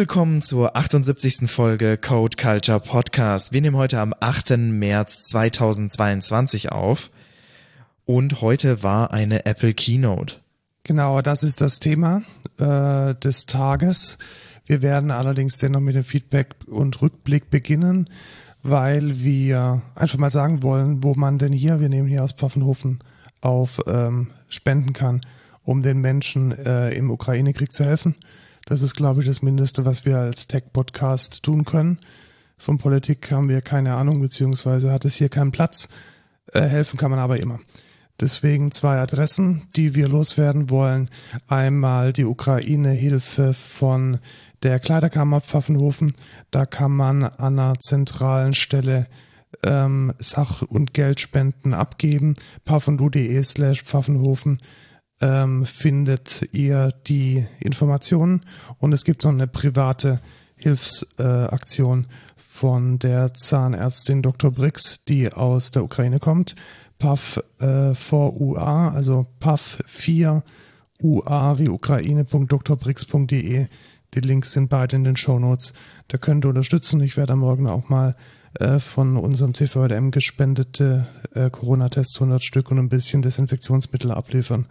willkommen zur 78. Folge Code Culture Podcast. Wir nehmen heute am 8. März 2022 auf und heute war eine Apple Keynote. Genau, das ist das Thema äh, des Tages. Wir werden allerdings dennoch mit dem Feedback und Rückblick beginnen, weil wir einfach mal sagen wollen, wo man denn hier, wir nehmen hier aus Pfaffenhofen auf, ähm, spenden kann, um den Menschen äh, im Ukraine-Krieg zu helfen. Das ist, glaube ich, das Mindeste, was wir als Tech-Podcast tun können. Von Politik haben wir keine Ahnung, beziehungsweise hat es hier keinen Platz. Äh, helfen kann man aber immer. Deswegen zwei Adressen, die wir loswerden wollen. Einmal die Ukraine-Hilfe von der Kleiderkammer Pfaffenhofen. Da kann man an einer zentralen Stelle ähm, Sach- und Geldspenden abgeben. pfaffendu.de slash Pfaffenhofen ähm, findet ihr die Informationen und es gibt noch eine private Hilfsaktion äh, von der Zahnärztin Dr. Brix, die aus der Ukraine kommt. PAF äh, 4UA, also PAF 4 UA wie Ukraine.drbrix.de. Die Links sind beide in den Show Notes. Da könnt ihr unterstützen. Ich werde Morgen auch mal äh, von unserem CVM gespendete äh, Corona-Tests 100 Stück und ein bisschen Desinfektionsmittel abliefern.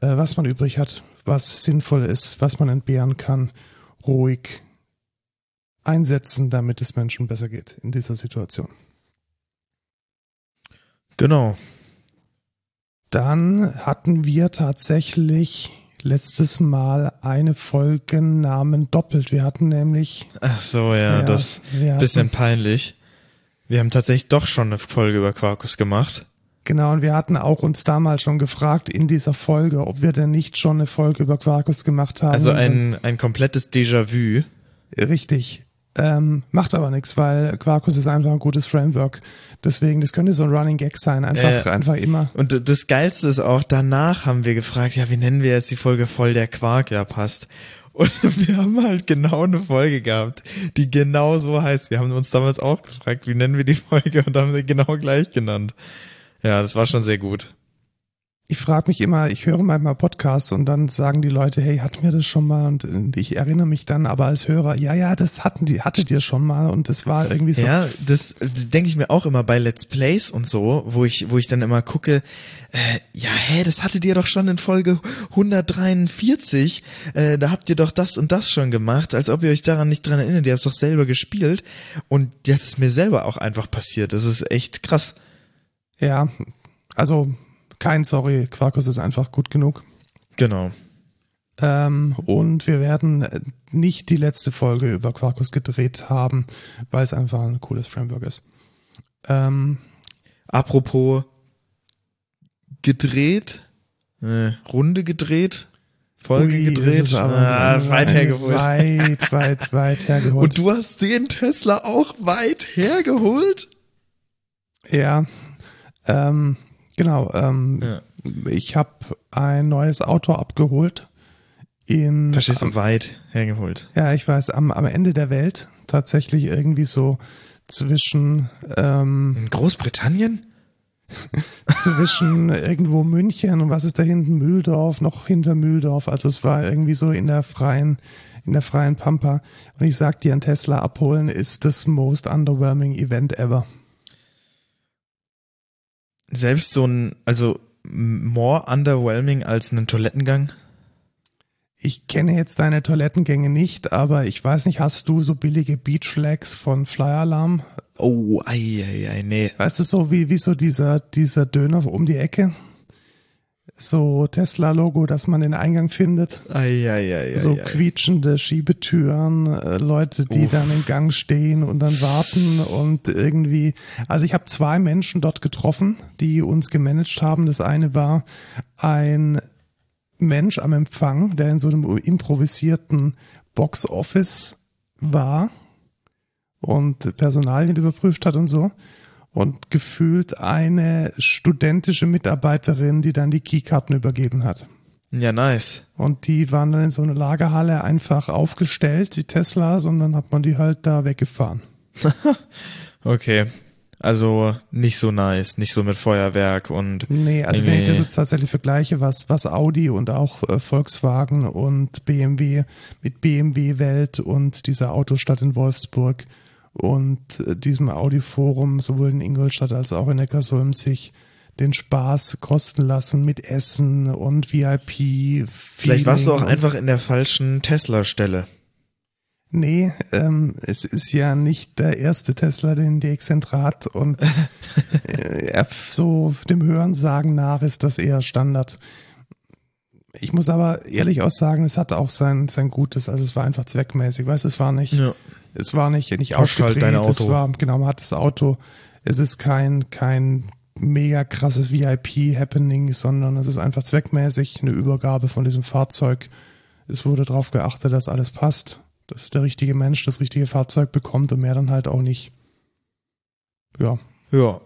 Äh, was man übrig hat, was sinnvoll ist, was man entbehren kann, ruhig einsetzen, damit es Menschen besser geht in dieser Situation. Genau. Dann hatten wir tatsächlich letztes Mal eine Folge Namen doppelt. Wir hatten nämlich. Ach so, ja, ja das bisschen peinlich. Wir haben tatsächlich doch schon eine Folge über Quarkus gemacht. Genau, und wir hatten auch uns damals schon gefragt in dieser Folge, ob wir denn nicht schon eine Folge über Quarkus gemacht haben. Also ein, ein komplettes Déjà-vu. Richtig. Ähm, macht aber nichts, weil Quarkus ist einfach ein gutes Framework. Deswegen, das könnte so ein Running Gag sein, einfach, äh, einfach immer. Und das Geilste ist auch, danach haben wir gefragt, ja, wie nennen wir jetzt die Folge voll der Quark? Ja, passt. Und wir haben halt genau eine Folge gehabt, die genau so heißt. Wir haben uns damals auch gefragt, wie nennen wir die Folge und haben sie genau gleich genannt. Ja, das war schon sehr gut ich frage mich immer, ich höre manchmal Podcasts und dann sagen die Leute, hey, hatten wir das schon mal? Und ich erinnere mich dann aber als Hörer, ja, ja, das hatten die, hattet ihr schon mal und das war irgendwie so. Ja, das, das denke ich mir auch immer bei Let's Plays und so, wo ich, wo ich dann immer gucke, äh, ja, hä, das hattet ihr doch schon in Folge 143, äh, da habt ihr doch das und das schon gemacht, als ob ihr euch daran nicht dran erinnert, ihr habt es doch selber gespielt und jetzt ist mir selber auch einfach passiert, das ist echt krass. Ja, also kein Sorry, Quarkus ist einfach gut genug. Genau. Ähm, und wir werden nicht die letzte Folge über Quarkus gedreht haben, weil es einfach ein cooles Framework ist. Ähm, Apropos gedreht, äh, Runde gedreht, Folge Ui, gedreht, ah, weit hergeholt. Weit, weit, weit hergeholt. Und du hast den Tesla auch weit hergeholt? Ja. Ähm, Genau. Ähm, ja. Ich habe ein neues Auto abgeholt. In, Verstehst du, weit hergeholt. Ja, ich weiß, am, am Ende der Welt tatsächlich irgendwie so zwischen ähm, In Großbritannien? zwischen irgendwo München und was ist da hinten Mühldorf, noch hinter Mühldorf. Also es war irgendwie so in der freien, in der freien Pampa. Und ich sag dir, ein Tesla abholen ist das most underwhelming Event ever selbst so ein, also more underwhelming als einen Toilettengang? Ich kenne jetzt deine Toilettengänge nicht, aber ich weiß nicht, hast du so billige Beachflags von Flyer Alarm? Oh, ei, ei, ei, nee. Weißt du, so wie, wie so dieser, dieser Döner um die Ecke? So Tesla-Logo, dass man den Eingang findet. Ai, ai, ai, so quietschende Schiebetüren, äh, Leute, die Uff. dann im Gang stehen und dann warten und irgendwie. Also ich habe zwei Menschen dort getroffen, die uns gemanagt haben. Das eine war ein Mensch am Empfang, der in so einem improvisierten Box-Office war und Personalien überprüft hat und so und gefühlt eine studentische Mitarbeiterin, die dann die Keykarten übergeben hat. Ja, nice. Und die waren dann in so einer Lagerhalle einfach aufgestellt, die Teslas, und dann hat man die halt da weggefahren. okay. Also nicht so nice, nicht so mit Feuerwerk und. Nee, also wenn ich das jetzt tatsächlich vergleiche, was, was Audi und auch äh, Volkswagen und BMW mit BMW Welt und dieser Autostadt in Wolfsburg und äh, diesem Audi-Forum sowohl in Ingolstadt als auch in Neckarsulm sich den Spaß kosten lassen mit Essen und VIP. Vielleicht warst du auch einfach in der falschen Tesla-Stelle. Nee, ähm, es ist ja nicht der erste Tesla, den die Exzentra hat und äh, so dem Hörensagen nach ist das eher Standard. Ich muss aber ehrlich auch sagen, es hat auch sein, sein Gutes, also es war einfach zweckmäßig, weißt du, es war nicht, ja. Es war nicht, nicht halt aufgedreht, halt es war, genau, man hat das Auto, es ist kein, kein mega krasses VIP-Happening, sondern es ist einfach zweckmäßig eine Übergabe von diesem Fahrzeug. Es wurde darauf geachtet, dass alles passt dass der richtige Mensch das richtige Fahrzeug bekommt und mehr dann halt auch nicht. Ja. Ja.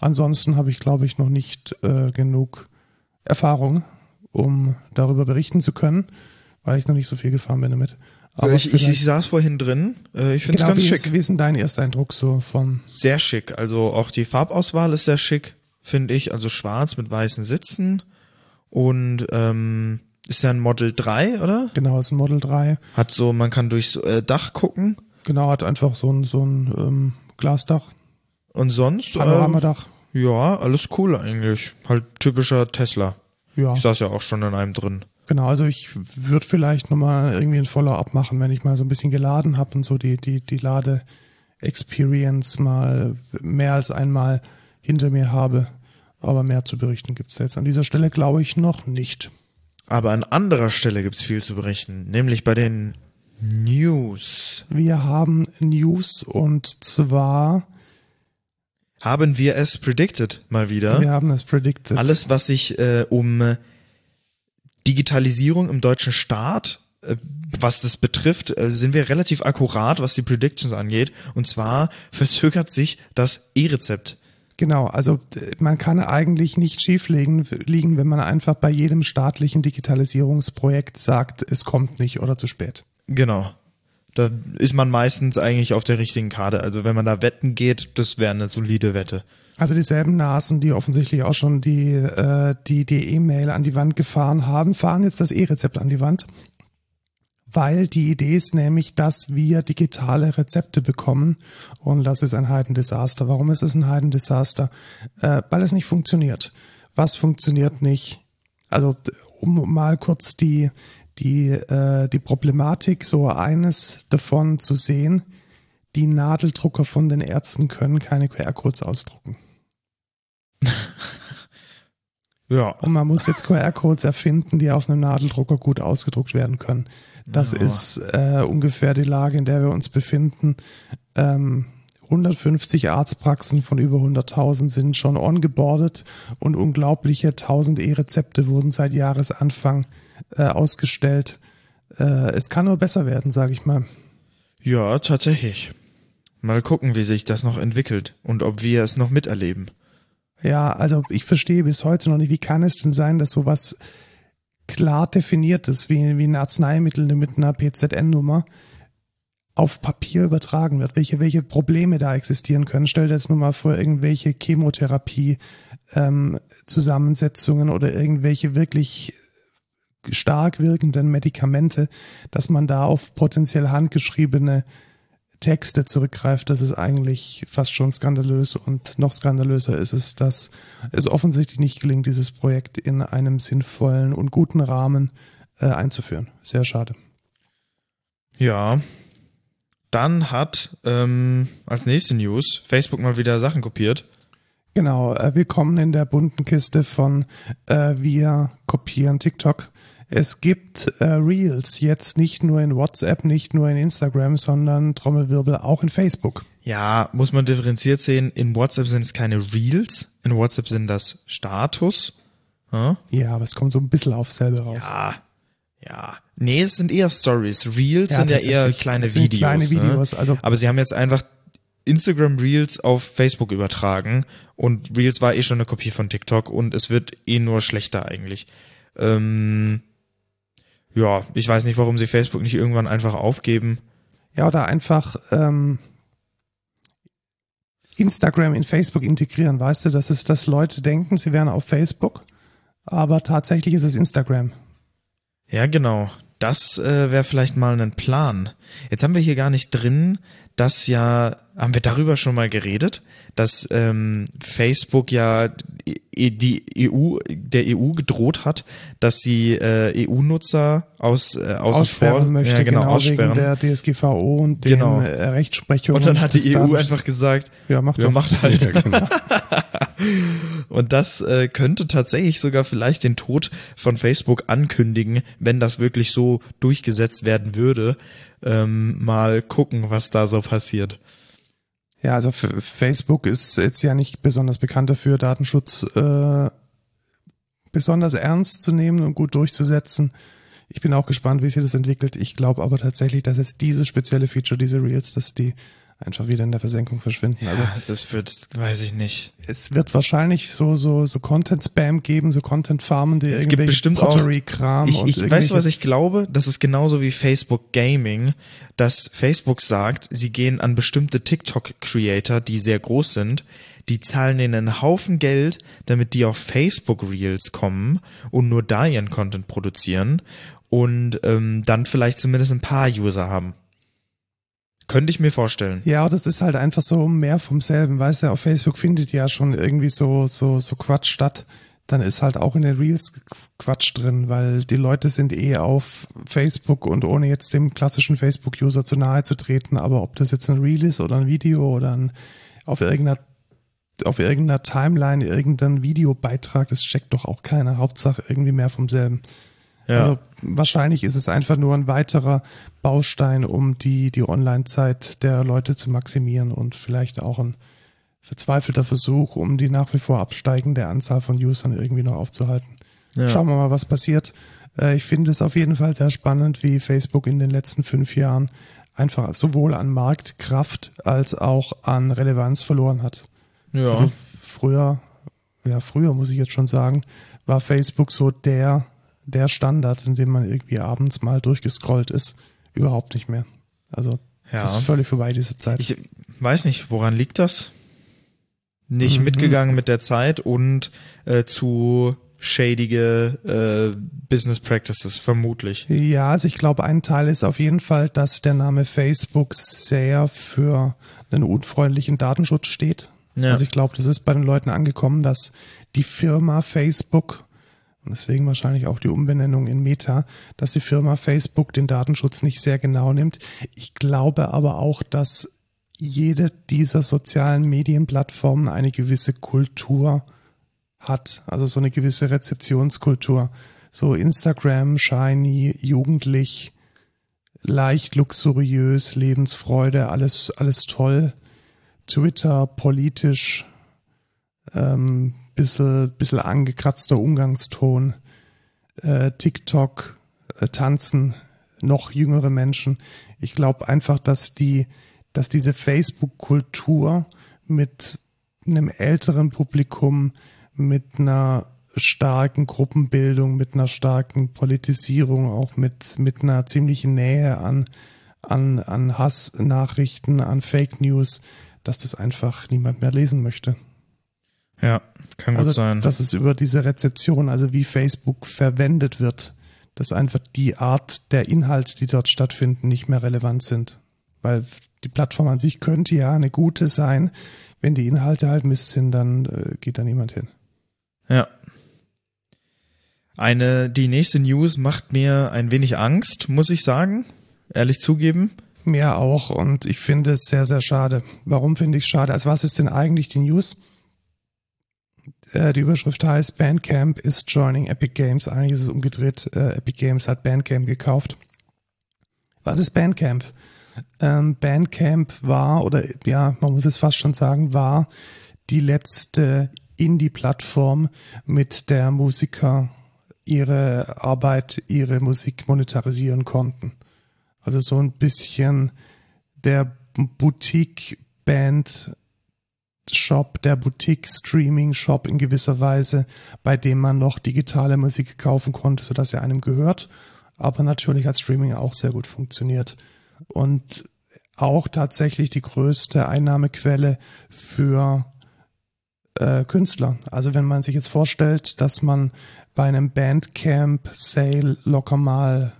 Ansonsten habe ich, glaube ich, noch nicht äh, genug Erfahrung, um darüber berichten zu können, weil ich noch nicht so viel gefahren bin damit. Aber ich, ich, ich saß vorhin drin. Äh, ich finde es genau, ganz wie schick. Ist, wie ist denn dein erster Eindruck so von? Sehr schick. Also auch die Farbauswahl ist sehr schick, finde ich. Also schwarz mit weißen Sitzen und ähm, ist ja ein Model 3, oder? Genau, ist ein Model 3. Hat so, man kann durchs äh, Dach gucken. Genau, hat einfach so ein, so ein ähm, Glasdach. Und sonst? Panoramadach. Äh, ja, alles cool eigentlich. Halt typischer Tesla. Ja. Ich saß ja auch schon in einem drin. Genau, also ich würde vielleicht nochmal irgendwie ein Follow-up machen, wenn ich mal so ein bisschen geladen habe und so die, die, die Lade-Experience mal mehr als einmal hinter mir habe. Aber mehr zu berichten gibt's jetzt an dieser Stelle, glaube ich, noch nicht. Aber an anderer Stelle gibt's viel zu berichten, nämlich bei den News. Wir haben News und zwar haben wir es predicted mal wieder. Wir haben es predicted. Alles, was sich äh, um Digitalisierung im deutschen Staat, äh, was das betrifft, äh, sind wir relativ akkurat, was die Predictions angeht. Und zwar verzögert sich das E-Rezept. Genau, also man kann eigentlich nicht schief liegen, liegen, wenn man einfach bei jedem staatlichen Digitalisierungsprojekt sagt, es kommt nicht oder zu spät. Genau. Da ist man meistens eigentlich auf der richtigen Karte. Also wenn man da wetten geht, das wäre eine solide Wette. Also dieselben Nasen, die offensichtlich auch schon die äh, die die E-Mail an die Wand gefahren haben, fahren jetzt das E-Rezept an die Wand weil die Idee ist nämlich, dass wir digitale Rezepte bekommen und das ist ein Heidendesaster. Warum ist es ein Heidendesaster? Äh, weil es nicht funktioniert. Was funktioniert nicht? Also um mal kurz die die äh, die Problematik so eines davon zu sehen. Die Nadeldrucker von den Ärzten können keine QR-Codes ausdrucken. Ja. Und man muss jetzt QR-Codes erfinden, die auf einem Nadeldrucker gut ausgedruckt werden können. Das ja. ist äh, ungefähr die Lage, in der wir uns befinden. Ähm, 150 Arztpraxen von über 100.000 sind schon ongeboardet und unglaubliche 1000 E-Rezepte wurden seit Jahresanfang äh, ausgestellt. Äh, es kann nur besser werden, sage ich mal. Ja, tatsächlich. Mal gucken, wie sich das noch entwickelt und ob wir es noch miterleben. Ja, also ich verstehe bis heute noch nicht, wie kann es denn sein, dass sowas klar definiert ist, wie, wie ein Arzneimittel mit einer PZN-Nummer auf Papier übertragen wird, welche, welche Probleme da existieren können. Stell dir jetzt nur mal vor, irgendwelche Chemotherapie ähm, oder irgendwelche wirklich stark wirkenden Medikamente, dass man da auf potenziell handgeschriebene Texte zurückgreift, das ist eigentlich fast schon skandalös und noch skandalöser ist es, dass es offensichtlich nicht gelingt, dieses Projekt in einem sinnvollen und guten Rahmen äh, einzuführen. Sehr schade. Ja. Dann hat ähm, als nächste News Facebook mal wieder Sachen kopiert. Genau, äh, willkommen in der bunten Kiste von äh, Wir kopieren TikTok. Es gibt äh, Reels jetzt nicht nur in WhatsApp, nicht nur in Instagram, sondern Trommelwirbel auch in Facebook. Ja, muss man differenziert sehen. In WhatsApp sind es keine Reels, in WhatsApp sind das Status. Hm? Ja, aber es kommt so ein bisschen auf selber raus. Ja, ja. Nee, es sind eher Stories. Reels ja, sind ja eher kleine Videos. Kleine Videos, ne? also. Aber sie haben jetzt einfach Instagram Reels auf Facebook übertragen und Reels war eh schon eine Kopie von TikTok und es wird eh nur schlechter eigentlich. Ähm, ja, ich weiß nicht, warum sie Facebook nicht irgendwann einfach aufgeben. Ja, oder einfach, ähm, Instagram in Facebook integrieren. Weißt du, das ist, dass Leute denken, sie wären auf Facebook, aber tatsächlich ist es Instagram. Ja, genau. Das äh, wäre vielleicht mal ein Plan. Jetzt haben wir hier gar nicht drin, dass ja, haben wir darüber schon mal geredet, dass ähm, Facebook ja die EU, der EU gedroht hat, dass sie äh, EU-Nutzer aus äh, aussperren vor, möchte, ja, genau, genau, aussperren. wegen der DSGVO und den Genau. äh, Rechtsprechungen. und dann hat die EU einfach gesagt, ja, macht, ja, macht halt. Ja, genau. Und das äh, könnte tatsächlich sogar vielleicht den Tod von Facebook ankündigen, wenn das wirklich so durchgesetzt werden würde. Ähm, mal gucken, was da so passiert. Ja, also Facebook ist jetzt ja nicht besonders bekannt dafür, Datenschutz äh, besonders ernst zu nehmen und gut durchzusetzen. Ich bin auch gespannt, wie sich das entwickelt. Ich glaube aber tatsächlich, dass jetzt diese spezielle Feature, diese Reels, dass die einfach wieder in der Versenkung verschwinden. Also Ja, das wird, weiß ich nicht. es wird wahrscheinlich so so so Content Spam geben, so Content Farmen, die Es gibt bestimmt auch- Pottery Kram Ich, und ich weißt du, irgendwelches- was ich glaube? Das ist genauso wie Facebook Gaming, dass Facebook sagt, sie gehen an bestimmte TikTok-Creator, die sehr groß sind, die zahlen ihnen einen Haufen Geld, damit die auf Facebook Reels kommen und nur da ihren Content produzieren und ähm, dann vielleicht zumindest ein paar User haben. Könnte ich mir vorstellen. Ja, das ist halt einfach so mehr vom selben. Weißt du, auf Facebook findet ja schon irgendwie so, so, so Quatsch statt. Dann ist halt auch in den Reels Quatsch drin, weil die Leute sind eh auf Facebook und ohne jetzt dem klassischen Facebook-User zu nahe zu treten. Aber ob das jetzt ein Reel ist oder ein Video oder ein, auf irgendeiner, auf irgendeiner Timeline irgendein Videobeitrag, das checkt doch auch keiner. Hauptsache irgendwie mehr vom selben. Ja. Also wahrscheinlich ist es einfach nur ein weiterer Baustein, um die, die Online-Zeit der Leute zu maximieren und vielleicht auch ein verzweifelter Versuch, um die nach wie vor absteigende Anzahl von Usern irgendwie noch aufzuhalten. Ja. Schauen wir mal, was passiert. Äh, Ich finde es auf jeden Fall sehr spannend, wie Facebook in den letzten fünf Jahren einfach sowohl an Marktkraft als auch an Relevanz verloren hat. ja. Also früher, ja, früher muss ich jetzt schon sagen, war Facebook so der, der Standard, in dem man irgendwie abends mal durchgescrollt ist. Überhaupt nicht mehr. Also, Ja. das ist völlig vorbei, diese Zeit. Ich weiß nicht, woran liegt das? Nicht Mhm. mitgegangen mit der Zeit und äh, zu shadige äh, Business Practices, vermutlich. Ja, also ich glaube, ein Teil ist auf jeden Fall, dass der Name Facebook sehr für einen unfreundlichen Datenschutz steht. Ja. Also ich glaube, das ist bei den Leuten angekommen, dass die Firma Facebook und deswegen wahrscheinlich auch die Umbenennung in Meta, dass die Firma Facebook den Datenschutz nicht sehr genau nimmt. Ich glaube aber auch, dass jede dieser sozialen Medienplattformen eine gewisse Kultur hat, also so eine gewisse Rezeptionskultur. So Instagram, shiny, jugendlich, leicht luxuriös, Lebensfreude, alles, alles toll. Twitter, politisch, ähm, bisschen, bisschen angekratzter Umgangston. Äh, TikTok, äh, tanzen, noch jüngere Menschen. Ich glaube einfach, dass die, dass diese Facebook-Kultur mit einem älteren Publikum, mit einer starken Gruppenbildung, mit einer starken Politisierung, auch mit, mit einer ziemlichen Nähe an, an, an Hassnachrichten, an Fake News, dass das einfach niemand mehr lesen möchte. Ja, kann gut Also, sein. dass es über diese Rezeption, also wie Facebook verwendet wird, dass einfach die Art der Inhalte, die dort stattfinden, nicht mehr relevant sind. Weil die Plattform an sich könnte ja eine gute sein. Wenn die Inhalte halt Mist sind, dann äh, geht da niemand hin. Ja. Eine, die nächste News macht mir ein wenig Angst, muss ich sagen. Ehrlich zugeben. Mir auch und ich finde es sehr, sehr schade. Warum finde ich es schade? Also was ist denn eigentlich die News? Äh, die Überschrift heißt Bandcamp is joining Epic Games. Eigentlich ist es umgedreht. Äh, Epic Games hat Bandcamp gekauft. Was ist Bandcamp? Ähm, Bandcamp war, oder ja, man muss es fast schon sagen, war die letzte Indie-Plattform, mit der Musiker ihre Arbeit, ihre Musik monetarisieren konnten. Also so ein bisschen der Boutique-Band Shop, der Boutique-Streaming-Shop in gewisser Weise, bei dem man noch digitale Musik kaufen konnte, sodass er einem gehört, aber natürlich als Streaming auch sehr gut funktioniert. Und auch tatsächlich die größte Einnahmequelle für äh, Künstler. Also wenn man sich jetzt vorstellt, dass man bei einem Bandcamp-Sale locker mal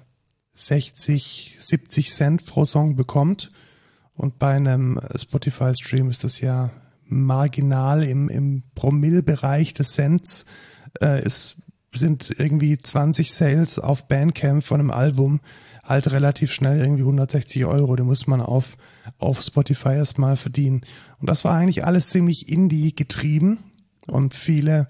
60, 70 Cent pro Song bekommt und bei einem Spotify-Stream ist das ja marginal im, im Promille-Bereich des Cents. Äh, es sind irgendwie 20 Sales auf Bandcamp von einem Album halt relativ schnell irgendwie 160 Euro. Die muss man auf, auf Spotify erstmal verdienen. Und das war eigentlich alles ziemlich indie getrieben und viele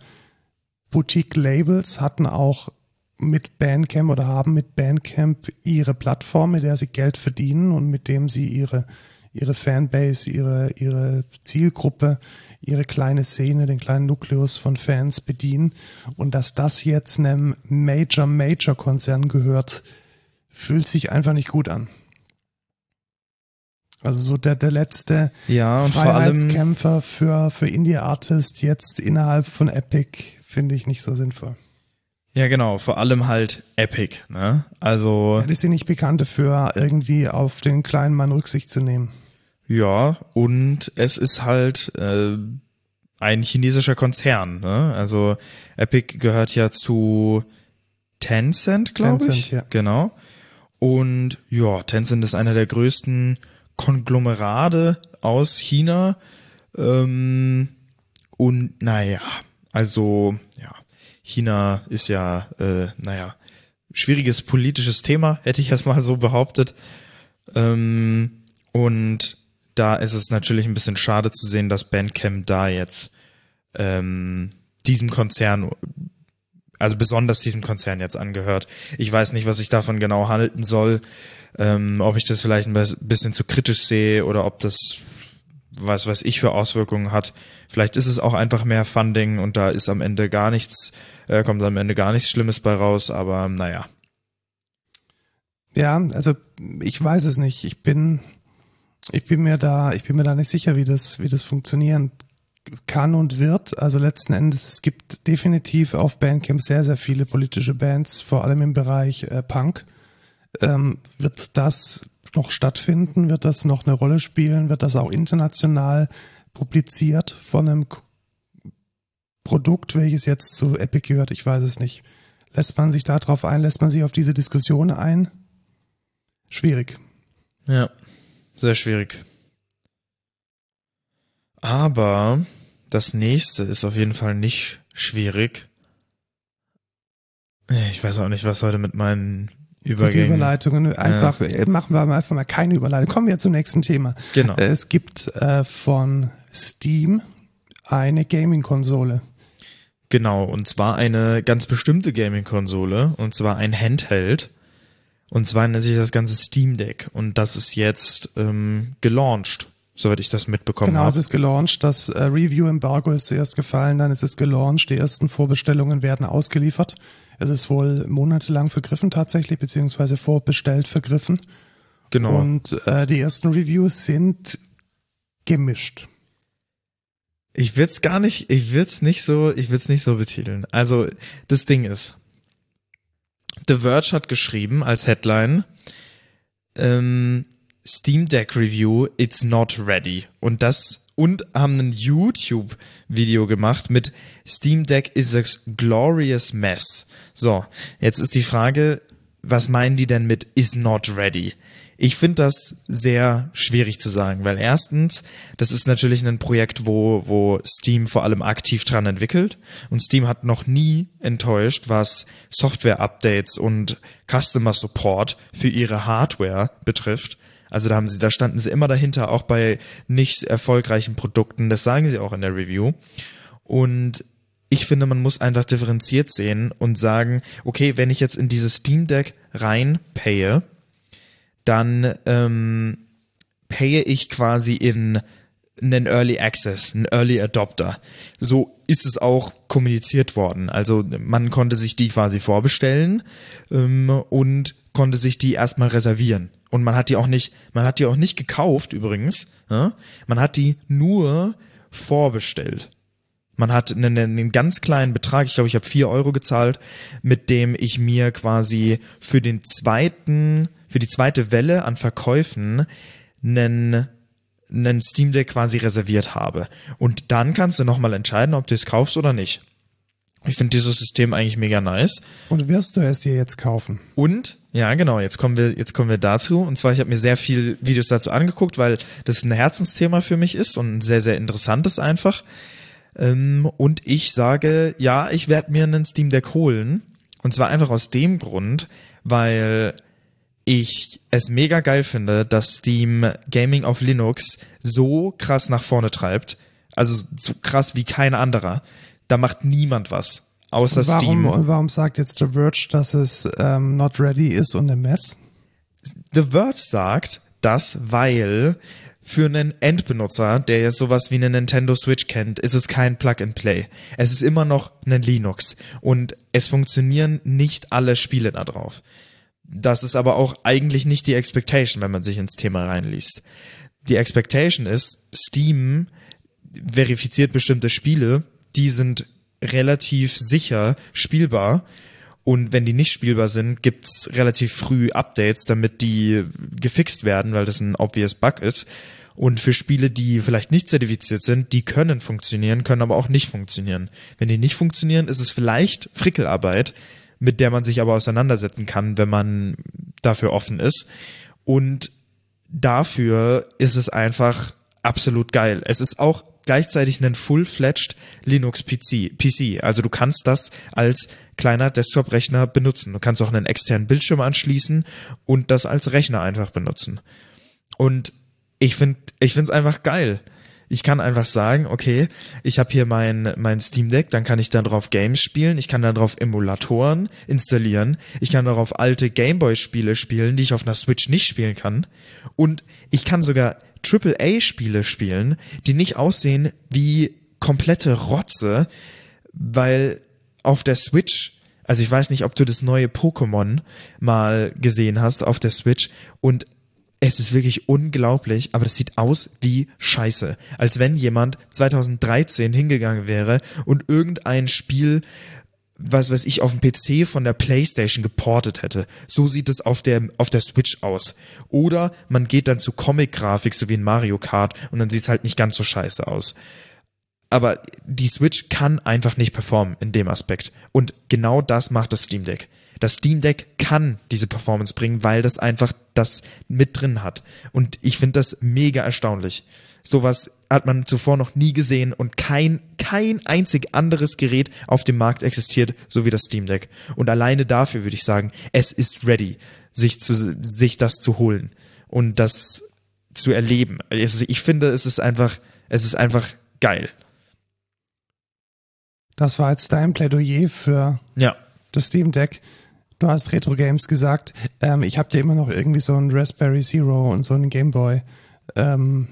Boutique-Labels hatten auch mit Bandcamp oder haben mit Bandcamp ihre Plattform, mit der sie Geld verdienen und mit dem sie ihre ihre Fanbase, ihre, ihre Zielgruppe, ihre kleine Szene, den kleinen Nukleus von Fans bedienen. Und dass das jetzt einem Major, Major Konzern gehört, fühlt sich einfach nicht gut an. Also so der, der letzte ja, und Freiheitskämpfer für, für Indie-Artist jetzt innerhalb von Epic finde ich nicht so sinnvoll. Ja, genau, vor allem halt Epic, ne? Also. Ja, die sind nicht bekannt dafür, irgendwie auf den kleinen Mann Rücksicht zu nehmen. Ja, und es ist halt äh, ein chinesischer Konzern. Ne? Also Epic gehört ja zu Tencent, glaube ich. Ja. Genau. Und ja, Tencent ist einer der größten Konglomerate aus China. Ähm, und naja, also ja, China ist ja, äh, naja, schwieriges politisches Thema, hätte ich erstmal so behauptet. Ähm, und da ist es natürlich ein bisschen schade zu sehen, dass Bandcamp da jetzt ähm, diesem Konzern, also besonders diesem Konzern jetzt angehört. Ich weiß nicht, was ich davon genau halten soll, ähm, ob ich das vielleicht ein bisschen zu kritisch sehe oder ob das was weiß ich für Auswirkungen hat. Vielleicht ist es auch einfach mehr Funding und da ist am Ende gar nichts, äh, kommt am Ende gar nichts Schlimmes bei raus, aber naja. Ja, also ich weiß es nicht. Ich bin ich bin mir da, ich bin mir da nicht sicher, wie das, wie das funktionieren kann und wird. Also letzten Endes, es gibt definitiv auf Bandcamp sehr, sehr viele politische Bands, vor allem im Bereich äh, Punk. Ähm, wird das noch stattfinden? Wird das noch eine Rolle spielen? Wird das auch international publiziert von einem Produkt, welches jetzt zu Epic gehört? Ich weiß es nicht. Lässt man sich darauf ein? Lässt man sich auf diese Diskussion ein? Schwierig. Ja. Sehr schwierig. Aber das nächste ist auf jeden Fall nicht schwierig. Ich weiß auch nicht, was heute mit meinen Übergängen. Die Überleitungen einfach ja. machen wir einfach mal keine Überleitung. Kommen wir zum nächsten Thema. Genau. Es gibt äh, von Steam eine Gaming-Konsole. Genau, und zwar eine ganz bestimmte Gaming-Konsole, und zwar ein Handheld. Und zwar nennt sich das ganze Steam Deck und das ist jetzt ähm, gelauncht, soweit ich das mitbekommen genau, habe. Genau, es ist gelauncht. Das äh, Review-Embargo ist zuerst gefallen, dann ist es gelauncht. Die ersten Vorbestellungen werden ausgeliefert. Es ist wohl monatelang vergriffen tatsächlich, beziehungsweise vorbestellt vergriffen. Genau. Und äh, die ersten Reviews sind gemischt. Ich will's gar nicht, ich will's nicht so, ich will's nicht so betiteln. Also das Ding ist, The Verge hat geschrieben als Headline ähm, Steam Deck Review, it's not ready. Und das und haben ein YouTube-Video gemacht mit Steam Deck is a glorious mess. So, jetzt ist die Frage, was meinen die denn mit is not ready? Ich finde das sehr schwierig zu sagen, weil erstens, das ist natürlich ein Projekt, wo, wo Steam vor allem aktiv dran entwickelt und Steam hat noch nie enttäuscht, was Software-Updates und Customer Support für ihre Hardware betrifft. Also da haben sie, da standen sie immer dahinter, auch bei nicht erfolgreichen Produkten. Das sagen sie auch in der Review. Und ich finde, man muss einfach differenziert sehen und sagen, okay, wenn ich jetzt in dieses Steam Deck reinpaye, dann ähm, paye ich quasi in einen Early Access, einen Early Adopter. So ist es auch kommuniziert worden. Also man konnte sich die quasi vorbestellen ähm, und konnte sich die erstmal reservieren. Und man hat die auch nicht, man hat die auch nicht gekauft übrigens. Ja? Man hat die nur vorbestellt. Man hat einen, einen ganz kleinen Betrag, ich glaube, ich habe vier Euro gezahlt, mit dem ich mir quasi für den zweiten für die zweite Welle an Verkäufen einen einen Steam Deck quasi reserviert habe. Und dann kannst du nochmal entscheiden, ob du es kaufst oder nicht. Ich finde dieses System eigentlich mega nice. Und wirst du es dir jetzt kaufen? Und ja, genau, jetzt kommen wir jetzt kommen wir dazu und zwar ich habe mir sehr viel Videos dazu angeguckt, weil das ein Herzensthema für mich ist und ein sehr sehr interessantes einfach. Ähm, und ich sage, ja, ich werde mir einen Steam Deck holen und zwar einfach aus dem Grund, weil ich es mega geil finde, dass Steam Gaming auf Linux so krass nach vorne treibt. Also so krass wie kein anderer. Da macht niemand was. Außer und warum, Steam. Und warum sagt jetzt The Verge, dass es ähm, not ready ist und ein Mess? The Verge sagt das, weil für einen Endbenutzer, der jetzt sowas wie eine Nintendo Switch kennt, ist es kein Plug-and-Play. Es ist immer noch ein Linux und es funktionieren nicht alle Spiele da drauf. Das ist aber auch eigentlich nicht die Expectation, wenn man sich ins Thema reinliest. Die Expectation ist, Steam verifiziert bestimmte Spiele, die sind relativ sicher spielbar. Und wenn die nicht spielbar sind, gibt's relativ früh Updates, damit die gefixt werden, weil das ein obvious Bug ist. Und für Spiele, die vielleicht nicht zertifiziert sind, die können funktionieren, können aber auch nicht funktionieren. Wenn die nicht funktionieren, ist es vielleicht Frickelarbeit, mit der man sich aber auseinandersetzen kann, wenn man dafür offen ist. Und dafür ist es einfach absolut geil. Es ist auch gleichzeitig ein full-fledged Linux PC, PC. Also du kannst das als kleiner Desktop-Rechner benutzen. Du kannst auch einen externen Bildschirm anschließen und das als Rechner einfach benutzen. Und ich finde, ich finde es einfach geil. Ich kann einfach sagen, okay, ich habe hier mein, mein Steam Deck, dann kann ich da drauf Games spielen, ich kann da drauf Emulatoren installieren, ich kann darauf alte Gameboy-Spiele spielen, die ich auf einer Switch nicht spielen kann. Und ich kann sogar AAA-Spiele spielen, die nicht aussehen wie komplette Rotze, weil auf der Switch also ich weiß nicht, ob du das neue Pokémon mal gesehen hast auf der Switch und es ist wirklich unglaublich, aber das sieht aus wie Scheiße. Als wenn jemand 2013 hingegangen wäre und irgendein Spiel, was weiß ich, auf dem PC von der Playstation geportet hätte. So sieht es auf der, auf der Switch aus. Oder man geht dann zu Comic-Grafik, so wie in Mario Kart, und dann sieht es halt nicht ganz so scheiße aus. Aber die Switch kann einfach nicht performen in dem Aspekt. Und genau das macht das Steam Deck. Das Steam Deck kann diese Performance bringen, weil das einfach das mit drin hat. Und ich finde das mega erstaunlich. Sowas hat man zuvor noch nie gesehen und kein, kein einzig anderes Gerät auf dem Markt existiert, so wie das Steam Deck. Und alleine dafür würde ich sagen, es ist ready, sich zu, sich das zu holen und das zu erleben. Ich finde, es ist einfach, es ist einfach geil. Das war jetzt dein Plädoyer für ja. das Steam Deck. Du hast Retro Games gesagt. Ähm, ich habe dir immer noch irgendwie so ein Raspberry Zero und so ein Gameboy ähm,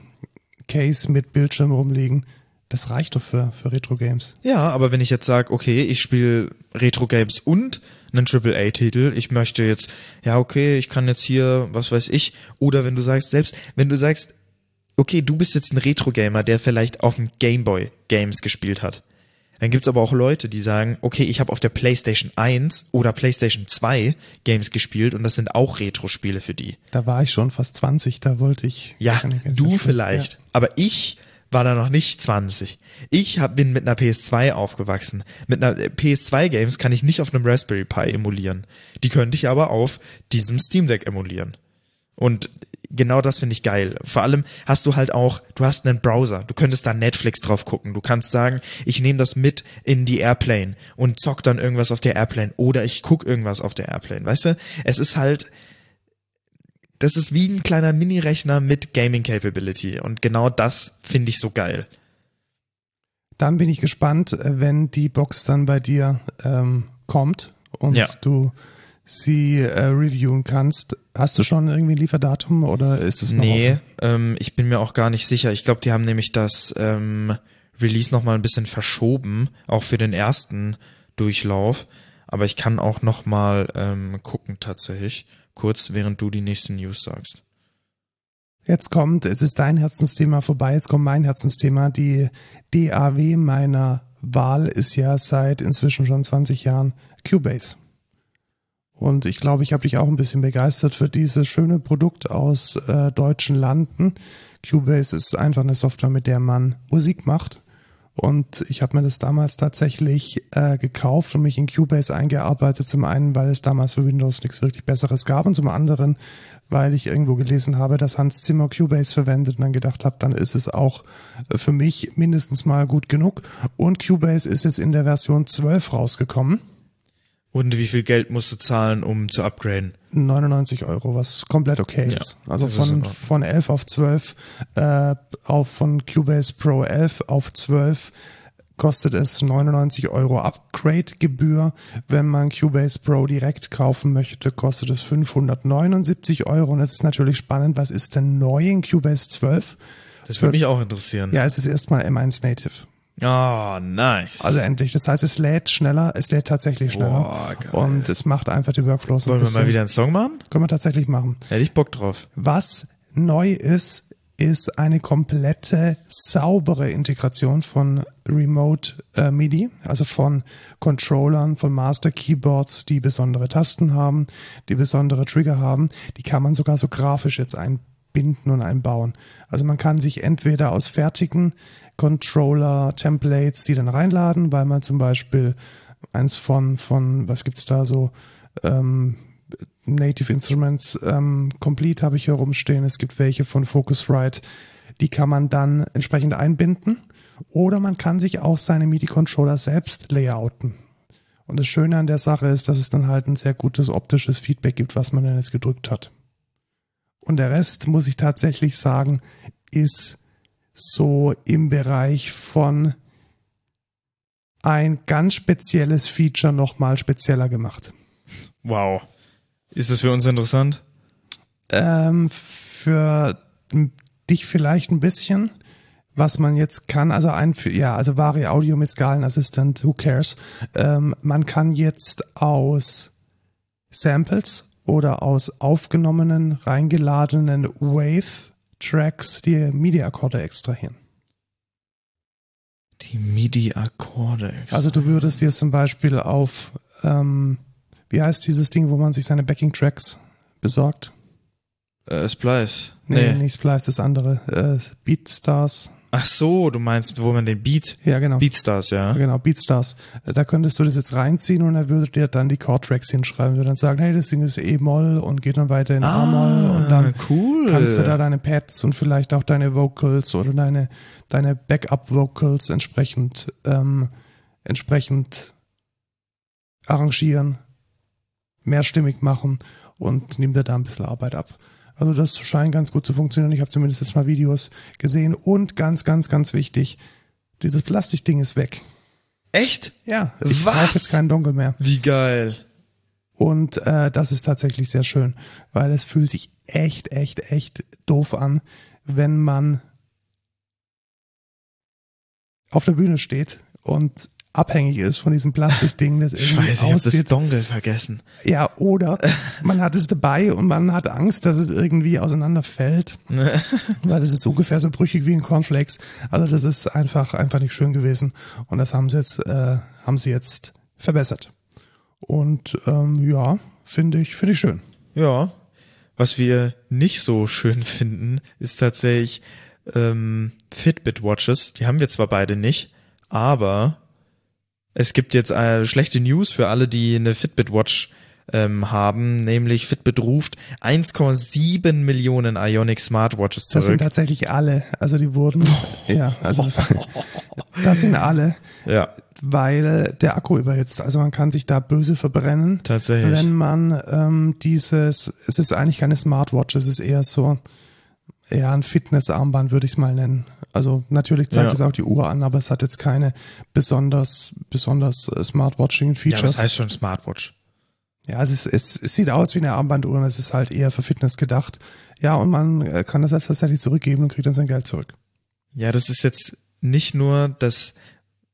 Case mit Bildschirm rumliegen. Das reicht doch für, für Retro Games. Ja, aber wenn ich jetzt sage, okay, ich spiele Retro Games und einen AAA-Titel, ich möchte jetzt, ja, okay, ich kann jetzt hier, was weiß ich, oder wenn du sagst, selbst wenn du sagst, okay, du bist jetzt ein Retro-Gamer, der vielleicht auf dem Gameboy Games gespielt hat dann gibt's aber auch Leute, die sagen, okay, ich habe auf der PlayStation 1 oder PlayStation 2 Games gespielt und das sind auch Retro-Spiele für die. Da war ich schon fast 20, da wollte ich. Ja, du vielleicht. Ja. Aber ich war da noch nicht 20. Ich hab, bin mit einer PS2 aufgewachsen. Mit einer PS2 Games kann ich nicht auf einem Raspberry Pi emulieren. Die könnte ich aber auf diesem Steam Deck emulieren. Und genau das finde ich geil. Vor allem hast du halt auch, du hast einen Browser, du könntest da Netflix drauf gucken. Du kannst sagen, ich nehme das mit in die Airplane und zock dann irgendwas auf der Airplane oder ich guck irgendwas auf der Airplane. Weißt du, es ist halt, das ist wie ein kleiner Mini-Rechner mit Gaming Capability und genau das finde ich so geil. Dann bin ich gespannt, wenn die Box dann bei dir ähm, kommt und ja. du sie äh, reviewen kannst. Hast du schon irgendwie ein Lieferdatum oder ist es noch Nee, ähm, ich bin mir auch gar nicht sicher. Ich glaube, die haben nämlich das ähm, Release noch mal ein bisschen verschoben, auch für den ersten Durchlauf. Aber ich kann auch noch mal ähm, gucken tatsächlich, kurz während du die nächsten News sagst. Jetzt kommt, es ist dein Herzensthema vorbei, jetzt kommt mein Herzensthema. Die DAW meiner Wahl ist ja seit inzwischen schon 20 Jahren Cubase. Und ich glaube, ich habe dich auch ein bisschen begeistert für dieses schöne Produkt aus äh, deutschen Landen. Cubase ist einfach eine Software, mit der man Musik macht. Und ich habe mir das damals tatsächlich äh, gekauft und mich in Cubase eingearbeitet. Zum einen, weil es damals für Windows nichts wirklich Besseres gab und zum anderen, weil ich irgendwo gelesen habe, dass Hans Zimmer Cubase verwendet und dann gedacht habe, dann ist es auch für mich mindestens mal gut genug. Und Cubase ist jetzt in der Version 12 rausgekommen. Und wie viel Geld musst du zahlen, um zu upgraden? 99 Euro, was komplett okay Ja, ist. Also das ist von, Ordnung. von 11 auf 12, äh, auf von Cubase Pro 11 auf 12 kostet es 99 Euro Upgrade-Gebühr. Wenn man Cubase Pro direkt kaufen möchte, kostet es 579 Euro. Und jetzt ist natürlich spannend, was ist denn neu in Cubase 12? Das würde mich auch interessieren. Ja, es ist erstmal M1 Native. Oh, nice. Also endlich. Das heißt, es lädt schneller, es lädt tatsächlich schneller. Boah, geil. und es macht einfach die Workflows ein Wollen wir bisschen. mal wieder einen Song machen? Können wir tatsächlich machen. Hätte ich Bock drauf. Was neu ist, ist eine komplette saubere Integration von Remote äh, MIDI, also von Controllern, von Master Keyboards, die besondere Tasten haben, die besondere Trigger haben. Die kann man sogar so grafisch jetzt einbinden und einbauen. Also man kann sich entweder aus fertigen Controller-Templates die dann reinladen, weil man zum Beispiel eins von, von was gibt's da so, ähm, Native Instruments ähm, Complete habe ich hier rumstehen. Es gibt welche von Focusrite, die kann man dann entsprechend einbinden. Oder man kann sich auch seine MIDI-Controller selbst layouten. Und das Schöne an der Sache ist, dass es dann halt ein sehr gutes optisches Feedback gibt, was man dann jetzt gedrückt hat. Und der Rest, muss ich tatsächlich sagen, ist so im Bereich von ein ganz spezielles Feature nochmal spezieller gemacht. Wow. Ist das für uns interessant? Ähm, für dich vielleicht ein bisschen, was man jetzt kann, also ein, ja, also Vari Audio mit Skalenassistent, who cares? Ähm, man kann jetzt aus Samples oder aus aufgenommenen, reingeladenen Wave-Tracks die MIDI-Akkorde extrahieren. Die MIDI-Akkorde. Also du würdest dir zum Beispiel auf, ähm, wie heißt dieses Ding, wo man sich seine Backing-Tracks besorgt? äh, Splice. Nee, Nee. nicht Splice, das andere. Äh, Beatstars. Ach so, du meinst, wo man den Beat, Ja, genau. Beatstars, ja. Genau, Beatstars. Da könntest du das jetzt reinziehen und er würde dir dann die Chord-Tracks hinschreiben. Würde dann sagen, hey, das Ding ist E-Moll und geht dann weiter in A-Moll und dann Ah, cool. kannst du da deine Pads und vielleicht auch deine Vocals oder deine, deine Backup-Vocals entsprechend, ähm, entsprechend arrangieren, mehrstimmig machen und nimmt dir da ein bisschen Arbeit ab. Also das scheint ganz gut zu funktionieren. Ich habe zumindest jetzt mal Videos gesehen und ganz, ganz, ganz wichtig, dieses Plastikding ist weg. Echt? Ja, ich Was? jetzt keinen Dongle mehr. Wie geil. Und äh, das ist tatsächlich sehr schön, weil es fühlt sich echt, echt, echt doof an, wenn man auf der Bühne steht und abhängig ist von diesem Plastikding, das irgendwie Scheiße, ich hab das aussieht. Dongle vergessen. Ja, oder man hat es dabei und man hat Angst, dass es irgendwie auseinanderfällt, weil das ist ungefähr so brüchig wie ein Cornflakes. Also das ist einfach einfach nicht schön gewesen und das haben sie jetzt äh, haben sie jetzt verbessert. Und ähm, ja, finde ich finde ich schön. Ja. Was wir nicht so schön finden, ist tatsächlich ähm, Fitbit Watches. Die haben wir zwar beide nicht, aber es gibt jetzt äh, schlechte News für alle, die eine Fitbit Watch ähm, haben, nämlich Fitbit ruft 1,7 Millionen Ionic Smartwatches Das sind zurück. tatsächlich alle. Also die wurden ja, also das sind alle, Ja, weil der Akku überhitzt. Also man kann sich da böse verbrennen. tatsächlich. wenn man ähm, dieses, es ist eigentlich keine Smartwatch, es ist eher so, ja, ein Fitnessarmband würde ich es mal nennen. Also natürlich zeigt Ja. es auch die Uhr an, aber es hat jetzt keine besonders, besonders äh, ja, Smartwatching-Features. was heißt schon Smartwatch? Ja, es, ist, es, es sieht aus wie eine Armbanduhr und es ist halt eher für Fitness gedacht. Ja, und man äh, kann das selbst tatsächlich zurückgeben und kriegt dann sein Geld zurück. Ja, das ist jetzt nicht nur das,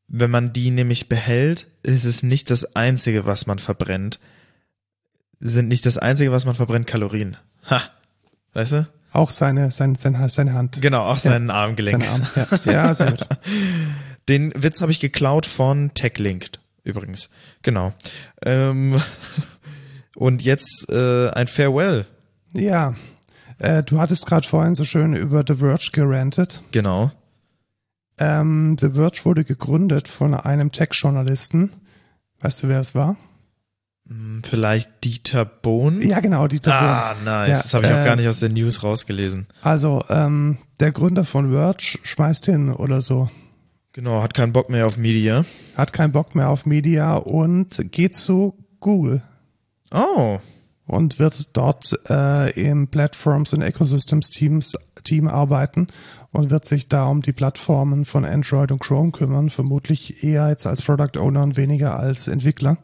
wenn man die nämlich behält, ist es nicht das einzige, was man verbrennt. Sind nicht das einzige, was man verbrennt, Kalorien. Ha. Weißt du? Auch seine, seine, seine, Hand. Genau, auch Ja. seinen Armgelenk. Seine Arme. Ja, ja sehr gut. Den Witz habe ich geklaut von TechLinked, übrigens. Genau. Ähm, Und jetzt äh, ein Farewell. Ja, äh, du hattest gerade vorhin so schön über The Verge gerantet. Genau. Ähm, The Verge wurde gegründet von einem Tech-Journalisten. Weißt du, wer es war? Hm, Vielleicht Dieter Bohn? Ja, genau, Dieter Ah, Bohlen. nice. Ja, das habe ich auch äh, gar nicht aus der News rausgelesen. Also, ähm, der Gründer von Verge schmeißt hin oder so. Genau, hat keinen Bock mehr auf Media. Hat keinen Bock mehr auf Media und geht zu Google Oh, und wird dort äh, im Platforms und Ecosystems Teams Team arbeiten und wird sich da um die Plattformen von Android und Chrome kümmern, vermutlich eher jetzt als Product Owner und weniger als Entwickler.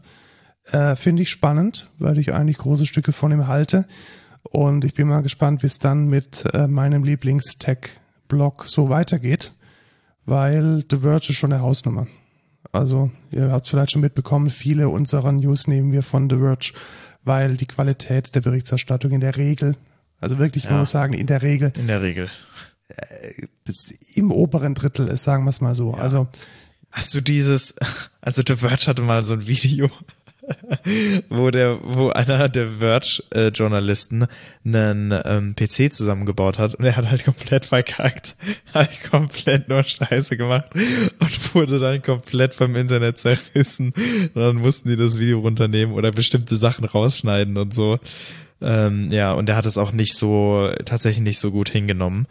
Äh, Finde ich spannend, weil ich eigentlich große Stücke von ihm halte und ich bin mal gespannt, wie es dann mit äh, meinem Lieblings-Tech-Blog so weitergeht, weil The Verge ist schon eine Hausnummer. Also, ihr habt es vielleicht schon mitbekommen, viele unserer News nehmen wir von The Verge, weil die Qualität der Berichterstattung in der Regel, also wirklich, man Ja. muss sagen, in der Regel in der Regel. bis im oberen Drittel ist, sagen wir es mal so. Also, Hast du dieses, also The Verge hatte mal so ein Video, wo der, wo einer der Verge-Journalisten einen ähm, PC zusammengebaut hat und er hat halt komplett verkackt, hat komplett nur Scheiße gemacht und wurde dann komplett vom Internet zerrissen. Und dann mussten die das Video runternehmen oder bestimmte Sachen rausschneiden und so. Ähm, ja, und er hat es auch nicht so, tatsächlich nicht so gut hingenommen.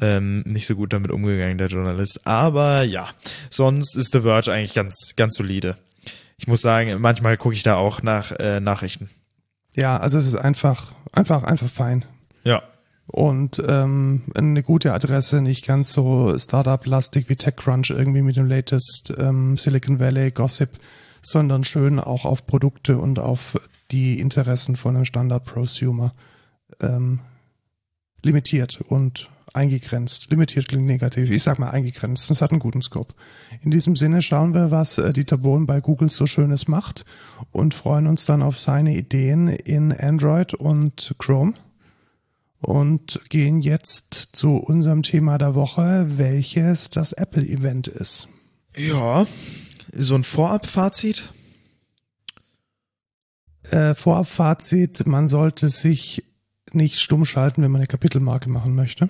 Ähm, nicht so gut damit umgegangen, der Journalist. Aber ja, sonst ist The Verge eigentlich ganz, ganz solide. Ich muss sagen, manchmal gucke ich da auch nach äh, Nachrichten. ja, also es ist einfach, einfach, einfach fein. Ja. Und ähm, eine gute Adresse, nicht ganz so Startup-lastig wie TechCrunch irgendwie mit dem latest ähm, Silicon Valley Gossip, sondern schön auch auf Produkte und auf die Interessen von einem Standard-Prosumer ähm, limitiert und eingegrenzt. Limitiert klingt negativ. Ich sag mal eingegrenzt. Das hat einen guten Scope. In diesem Sinne schauen wir, was äh, Dieter Bohlen bei Google so Schönes macht und freuen uns dann auf seine Ideen in Android und Chrome und gehen jetzt zu unserem Thema der Woche, welches das Apple-Event ist. Ja, so ein Vorab-Fazit. Äh, Vorab-Fazit, man sollte sich nicht stumm schalten, wenn man eine Kapitelmarke machen möchte.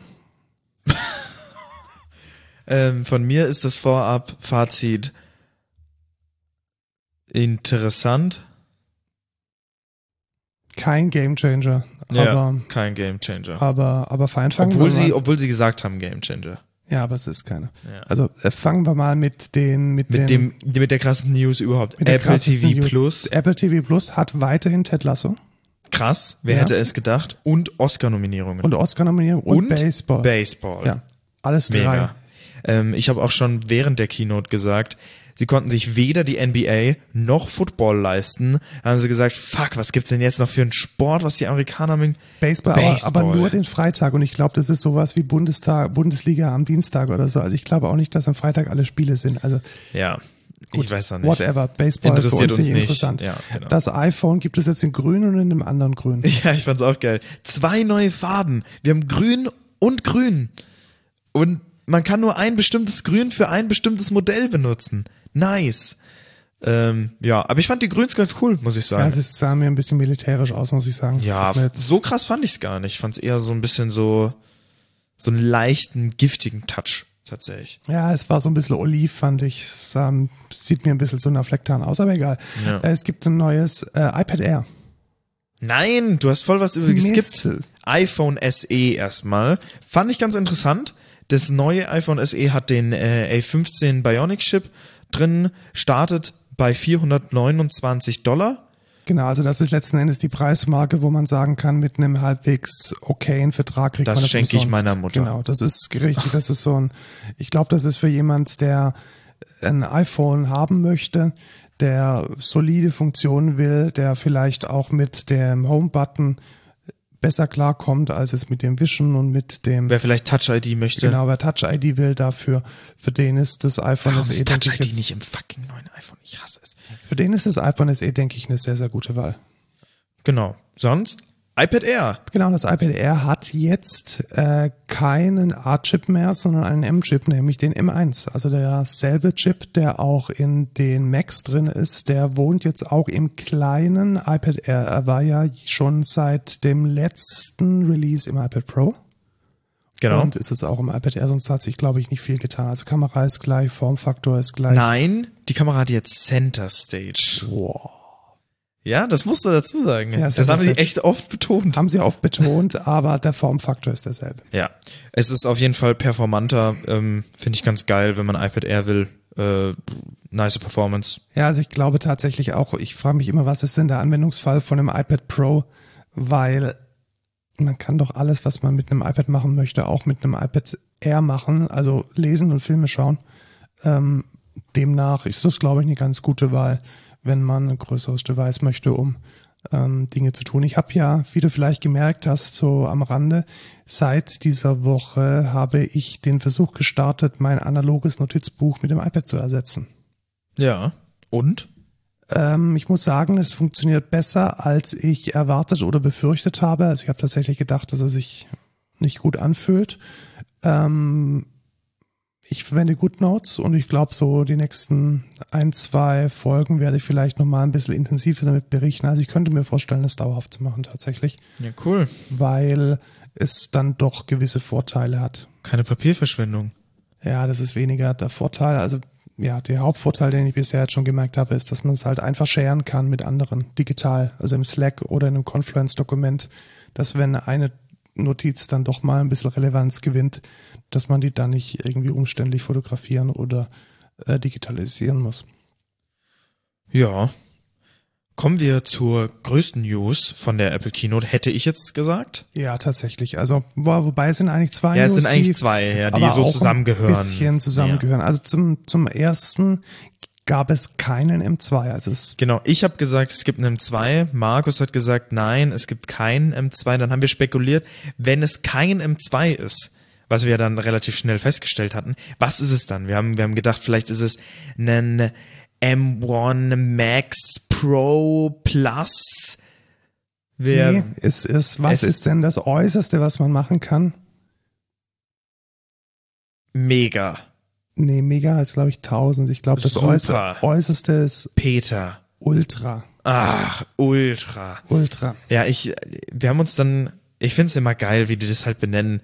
Ähm, von mir ist das Vorab-Fazit interessant. Kein Gamechanger, Ja, aber, kein Gamechanger. aber, aber fein fangen Obwohl wir sie, mal. obwohl sie gesagt haben Gamechanger. Ja, aber es ist keiner. Ja. Also äh, fangen wir mal mit den mit, Mit dem, mit der krassen News überhaupt. Apple TV. Plus. Apple TV Plus hat weiterhin Ted Lasso Krass. Wer Ja. hätte es gedacht? Und Oscar-Nominierungen. und Oscar-Nominierung und, Baseball. Baseball. Ja, alles drei. Ähm, ich habe auch schon während der Keynote gesagt, sie konnten sich weder die NBA noch Football leisten. Da haben sie gesagt, fuck, was gibt's denn jetzt noch für einen Sport, was die Amerikaner mögen? Baseball, Baseball. Aber, aber nur den Freitag und ich glaube, das ist sowas wie Bundestag, Bundesliga am Dienstag oder so. Also ich glaube auch nicht, dass am Freitag alle Spiele sind. Also Ja, ich weiß noch nicht. whatever, Baseball Interessiert für uns, uns nicht nicht. interessant. Ja, genau. Das iPhone gibt es jetzt in grün und in einem anderen grün. Ja, ich fand's auch geil. Zwei neue Farben. Wir haben grün und grün. Und man kann nur ein bestimmtes Grün für ein bestimmtes Modell benutzen. Nice. Ähm, ja, aber ich fand die Grüns ganz cool, muss ich Ja, sagen. es ist, sah mir ein bisschen militärisch aus, muss ich sagen. Ja, so krass fand ich's gar nicht. Ich fand's eher so ein bisschen so, so einen leichten, giftigen Touch, tatsächlich. Ja, es war so ein bisschen oliv, fand ich. Es Sah, sieht mir ein bisschen so nach Flecktarn aus, aber egal. Ja. Äh, Es gibt ein neues äh, iPad Air. Nein, du hast voll was über Mist. geskippt. iPhone SE erstmal. Fand ich ganz interessant. Das neue iPhone SE hat den äh, A15 Bionic Chip drin, startet bei 429 Dollar. Genau, also das ist letzten Endes die Preismarke, wo man sagen kann, mit einem halbwegs okayen Vertrag kriegt Das man das schenke ich umsonst. meiner Mutter. Genau, das ist richtig. Das ist so ein, ich glaube, das ist für jemand, der ein iPhone haben möchte, der solide Funktionen will, der vielleicht auch mit dem Home-Button besser klarkommt, als es mit dem Wischen und mit dem Wer vielleicht Touch ID möchte. Genau, wer Touch ID will dafür, für den ist das iPhone Warum SE, ist denke Touch ich, ID jetzt, nicht im fucking neuen iPhone? Ich hasse es. für den ist das iPhone SE, denke ich, eine sehr, sehr gute Wahl. Genau. Sonst iPad Air. Genau, das iPad Air hat jetzt äh, keinen A-Chip mehr, sondern einen M-Chip, nämlich den M1. Also derselbe Chip, der auch in den Macs drin ist, der wohnt jetzt auch im kleinen iPad Air. Er war ja schon seit dem letzten Release im iPad Pro. Genau. Und ist jetzt auch im iPad Air, sonst hat sich, glaube ich, nicht viel getan. Also Kamera ist gleich, Formfaktor ist gleich. Nein, die Kamera hat jetzt Center Stage. Wow. Ja, das musst du dazu sagen. Ja, das Center haben sie echt oft betont. Haben sie oft betont, aber der Formfaktor ist derselbe. Ja, es ist auf jeden Fall performanter. Ähm, Finde ich ganz geil, wenn man iPad Air will. Äh, nice Performance. Ja, also ich glaube tatsächlich auch, ich frage mich immer, was ist denn der Anwendungsfall von einem iPad Pro, weil man kann doch alles, was man mit einem iPad machen möchte, auch mit einem iPad Air machen, also lesen und Filme schauen. Ähm, demnach ist das, glaube ich, eine ganz gute Wahl, wenn man ein größeres Device möchte, um ähm, Dinge zu tun. Ich habe ja, wie du vielleicht gemerkt hast, so am Rande, seit dieser Woche habe ich den Versuch gestartet, mein analoges Notizbuch mit dem iPad zu ersetzen. Ja. Und? Ähm, ich muss sagen, es funktioniert besser, als ich erwartet oder befürchtet habe. Also ich habe tatsächlich gedacht, dass er sich nicht gut anfühlt. Ähm, ich verwende GoodNotes und ich glaube, so die nächsten ein, zwei Folgen werde ich vielleicht nochmal ein bisschen intensiver damit berichten. Also ich könnte mir vorstellen, das dauerhaft zu machen tatsächlich, Ja, cool. weil es dann doch gewisse Vorteile hat. Keine Papierverschwendung. Ja, das ist weniger der Vorteil. Also ja, der Hauptvorteil, den ich bisher jetzt schon gemerkt habe, ist, dass man es halt einfach sharen kann mit anderen, digital, also im Slack oder in einem Confluence-Dokument, dass wenn eine Notiz dann doch mal ein bisschen Relevanz gewinnt, dass man die dann nicht irgendwie umständlich fotografieren oder äh, digitalisieren muss. Ja. Kommen wir zur größten News von der Apple Keynote, hätte ich jetzt gesagt. Ja, tatsächlich. Also, wo, wobei es sind eigentlich zwei Ja, es News, sind eigentlich die, zwei, ja, die so zusammengehören. Ein bisschen zusammengehören. Also zum, zum ersten gab es keinen M2. Also es Genau, ich habe gesagt, es gibt einen M2. Markus hat gesagt, nein, es gibt keinen M2. Dann haben wir spekuliert, wenn es kein M2 ist, was wir dann relativ schnell festgestellt hatten, was ist es dann? Wir haben, wir haben gedacht, vielleicht ist es ein M1 Max Pro Plus. Wir, Nee, es ist, was es- ist denn das Äußerste, was man machen kann? Mega. Nee, Mega ist, glaube ich, 1000. Ich glaube, das Super. Äußer, Äußerste ist Peter. Ultra. Ach, Ultra. Ultra. Ja, ich, wir haben uns dann, ich find's immer geil, wie die das halt benennen.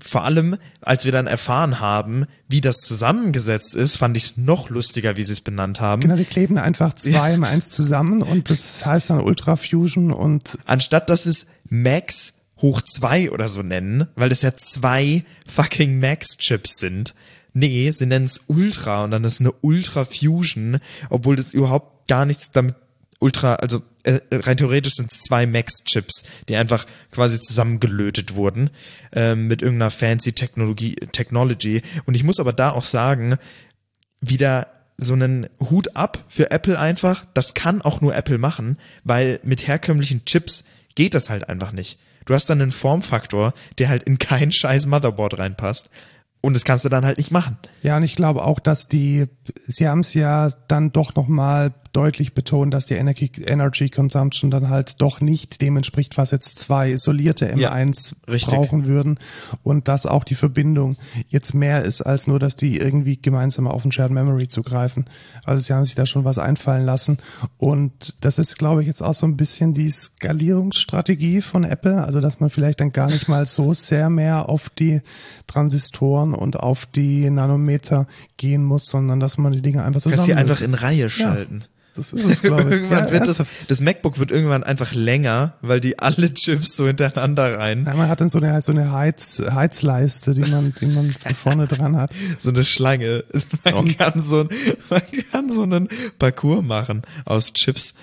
Vor allem, als wir dann erfahren haben, wie das zusammengesetzt ist, fand ich's noch lustiger, wie sie es benannt haben. Genau, die kleben einfach zwei im eins zusammen und das heißt dann Ultra Fusion und Anstatt dass es Max hoch zwei oder so nennen, weil das ja zwei fucking Max-Chips sind. Nee, sie nennen es Ultra und dann ist eine Ultra Fusion, obwohl das überhaupt gar nichts damit Ultra, also äh, rein theoretisch sind es zwei Max-Chips, die einfach quasi zusammengelötet wurden ähm, mit irgendeiner fancy Technologie, Technology. Und ich muss aber da auch sagen, wieder so einen Hut ab für Apple einfach. Das kann auch nur Apple machen, weil mit herkömmlichen Chips geht das halt einfach nicht. Du hast dann einen Formfaktor, der halt in kein scheiß Motherboard reinpasst. Und das kannst du dann halt nicht machen. Ja, und ich glaube auch, dass die, sie haben es ja dann doch nochmal deutlich betont, dass die Energy, Energy Consumption dann halt doch nicht dem entspricht, was jetzt zwei isolierte Ja, M1 richtig. brauchen würden. Und dass auch die Verbindung jetzt mehr ist, als nur, dass die irgendwie gemeinsam auf ein Shared Memory zugreifen. Also sie haben sich da schon was einfallen lassen. Und das ist, glaube ich, jetzt auch so ein bisschen die Skalierungsstrategie von Apple. Also, dass man vielleicht dann gar nicht mal so sehr mehr auf die Transistoren und auf die Nanometer gehen muss, sondern dass man die Dinge einfach zusammen. sie einfach in Reihe schalten. Das ist es, glaube ich. irgendwann Ja, wird das, das MacBook wird irgendwann einfach länger, weil die alle Chips so hintereinander rein, Ja, man hat dann so eine, so eine Heiz, Heizleiste, die man, die man vorne dran hat. so eine Schlange. Man kann so, ein- man kann so einen Parcours machen aus Chips.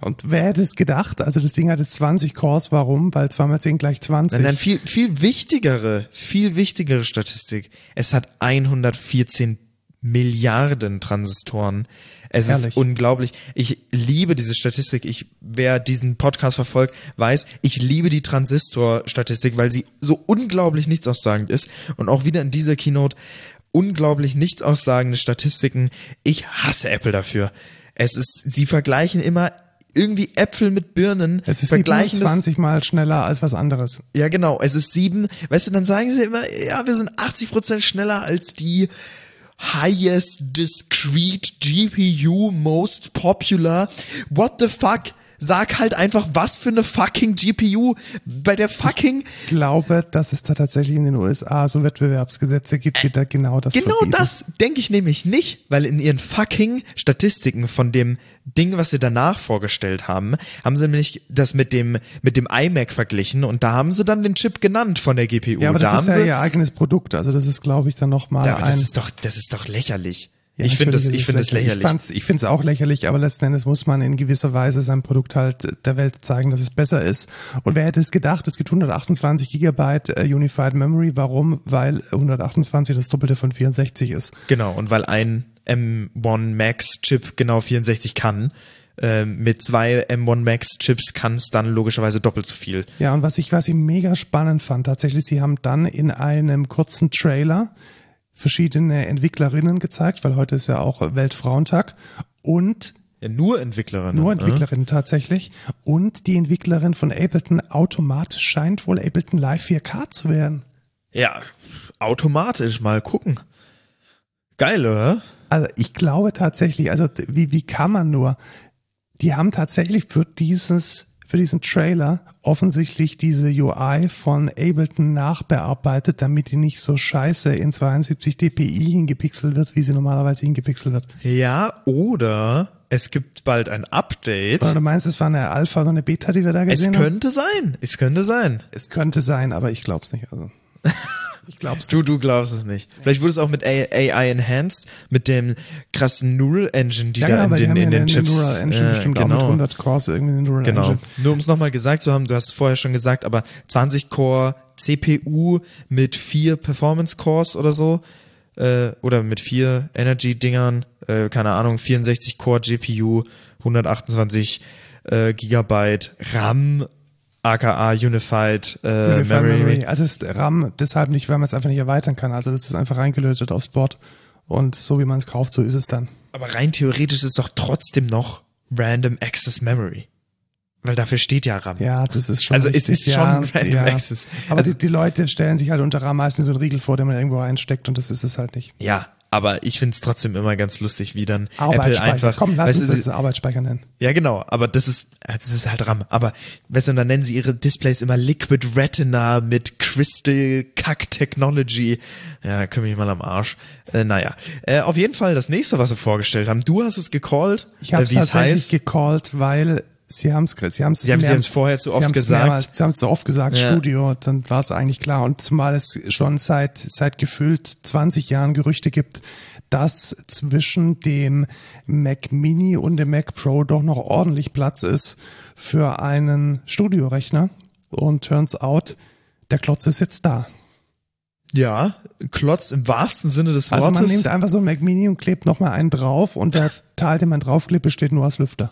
Und wer hätte es gedacht? Also das Ding hat jetzt 20 Cores. Warum? Weil 2 mal 10 gleich 20. Nein, nein, viel, viel wichtigere, viel wichtigere Statistik. Es hat 114 Milliarden Transistoren. Es Herrlich. ist unglaublich. Ich liebe diese Statistik. Ich, wer diesen Podcast verfolgt, weiß, ich liebe die Transistor-Statistik, weil sie so unglaublich nichtsaussagend ist. Und auch wieder in dieser Keynote unglaublich nichtsaussagende Statistiken. Ich hasse Apple dafür. Es ist, sie vergleichen immer irgendwie Äpfel mit Birnen Es ist vergleichen. das- 27 mal schneller als was anderes. ja, genau. Es ist sieben. Weißt du, dann sagen sie immer, ja, wir sind 80 Prozent schneller als die highest discrete GPU most popular. What the fuck? Sag halt einfach, was für eine fucking GPU bei der fucking, Ich glaube, dass es da tatsächlich in den USA so Wettbewerbsgesetze gibt, die da genau das genau verbieten. das denke ich nämlich nicht, weil in ihren fucking Statistiken von dem Ding, was sie danach vorgestellt haben, haben sie nämlich das mit dem, mit dem iMac verglichen und da haben sie dann den Chip genannt von der GPU. Ja, aber da das ist ja ihr eigenes Produkt. Also das ist, glaube ich, dann nochmal Ja, ein... das ist doch, das ist doch lächerlich. Ja, ich finde das, ich finde das lächerlich. Ich, fand's- ich finde es auch lächerlich, aber letzten Endes muss man in gewisser Weise sein Produkt halt der Welt zeigen, dass es besser ist. Und wer hätte es gedacht, es gibt 128 Gigabyte äh, Unified Memory. Warum? Weil 128 das Doppelte von 64 ist. Genau, und weil ein M1 Max Chip genau 64 kann, äh, mit zwei M1 Max Chips kann es dann logischerweise doppelt so viel. Ja, und was ich, was ich mega spannend fand, tatsächlich, sie haben dann in einem kurzen Trailer verschiedene Entwicklerinnen gezeigt, weil heute ist ja auch Weltfrauentag und Ja, nur Entwicklerinnen. nur ne? Entwicklerinnen tatsächlich und die Entwicklerin von Ableton Automat scheint wohl Ableton Live 4K zu werden. Ja, automatisch mal gucken. Geil, oder? Also ich glaube tatsächlich, also wie, wie kann man nur? Die haben tatsächlich für dieses, für diesen Trailer offensichtlich diese UI von Ableton nachbearbeitet, damit die nicht so scheiße in 72 dpi hingepixelt wird, wie sie normalerweise hingepixelt wird. Ja, oder es gibt bald ein Update. Oder du meinst, es war eine Alpha oder eine Beta, die wir da Es gesehen haben? könnte sein. Es könnte sein. Es könnte sein, aber ich glaub's nicht. Also. Ich glaub's Du, du glaubst es nicht. Vielleicht wurde es auch mit AI enhanced, mit dem krassen Neural Engine, die Ja, da genau, in den, in den Chips. Neural Engine äh, bestimmt auch mit genau. 100 Cores irgendwie eine Neural Genau. Engine. Nur um es nochmal gesagt zu haben, du hast es vorher schon gesagt, aber 20 Core CPU mit vier Performance Cores oder so, äh, oder mit vier Energy Dingern, äh, keine Ahnung, 64 Core GPU, 128 äh, Gigabyte RAM, aka Unified, äh, Unified Memory. Memory. Also ist RAM deshalb nicht, weil man es einfach nicht erweitern kann. Also das ist einfach reingelötet aufs Board. Und so wie man es kauft, so ist es dann. Aber rein theoretisch ist doch trotzdem noch Random Access Memory. Weil dafür steht ja RAM. Ja, das ist schon Also es ist ja, schon Random ja. Access. Aber Also- die, die Leute stellen sich halt unter RAM meistens so einen Riegel vor, den man irgendwo reinsteckt und das ist es halt nicht. Ja, aber ich find's trotzdem immer ganz lustig, wie dann Apple Arbeitsspeicher. einfach. Komm, lass weißt uns das Arbeitsspeicher nennen. Ja, genau, aber das ist, das ist halt RAM. Aber, weißt du, dann nennen sie ihre Displays immer Liquid Retina mit Crystal Kack Technology. Ja, kümmere mich mal am Arsch. Äh, naja, äh, auf jeden Fall das nächste, was sie vorgestellt haben. Du hast es gecallt, Ich habe äh, es wie es tatsächlich heißt. gecallt, weil sie haben es sie haben- sie mehr- haben's vorher zu oft gesagt. mehrmals- Sie haben es so oft gesagt, Ja. Studio, dann war es eigentlich klar. Und zumal es schon seit, seit gefühlt 20 Jahren Gerüchte gibt, dass zwischen dem Mac Mini und dem Mac Pro doch noch ordentlich Platz ist für einen Studiorechner. Und turns out, der Klotz ist jetzt da. Ja, Klotz im wahrsten Sinne des Also Wortes. man nimmt einfach so einen Mac Mini und klebt nochmal einen drauf und der Teil, den man draufklebt, besteht nur aus Lüfter.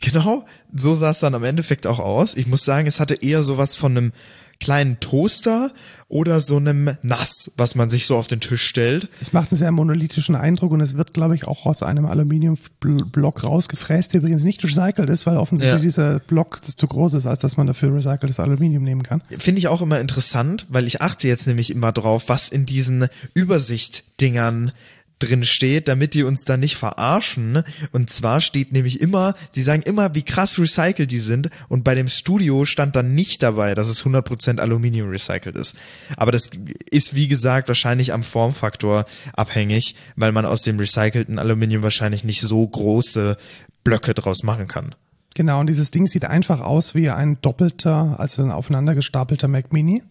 Genau, so sah es dann am Endeffekt auch aus. Ich muss sagen, es hatte eher sowas von einem kleinen Toaster oder so einem Nass, was man sich so auf den Tisch stellt. Es macht einen sehr monolithischen Eindruck und es wird, glaube ich, auch aus einem Aluminiumblock rausgefräst, der übrigens nicht recycelt ist, weil offensichtlich Ja. dieser Block zu groß ist, als dass man dafür recyceltes Aluminium nehmen kann. Finde ich auch immer interessant, weil ich achte jetzt nämlich immer drauf, was in diesen Übersicht-Dingern drin steht, damit die uns da nicht verarschen. Und zwar steht nämlich immer, sie sagen immer, wie krass recycelt die sind. Und bei dem Studio stand dann nicht dabei, dass es 100% Aluminium recycelt ist. Aber das ist, wie gesagt, wahrscheinlich am Formfaktor abhängig, weil man aus dem recycelten Aluminium wahrscheinlich nicht so große Blöcke draus machen kann. Genau, und dieses Ding sieht einfach aus wie ein doppelter, also ein aufeinander gestapelter Mac Mini.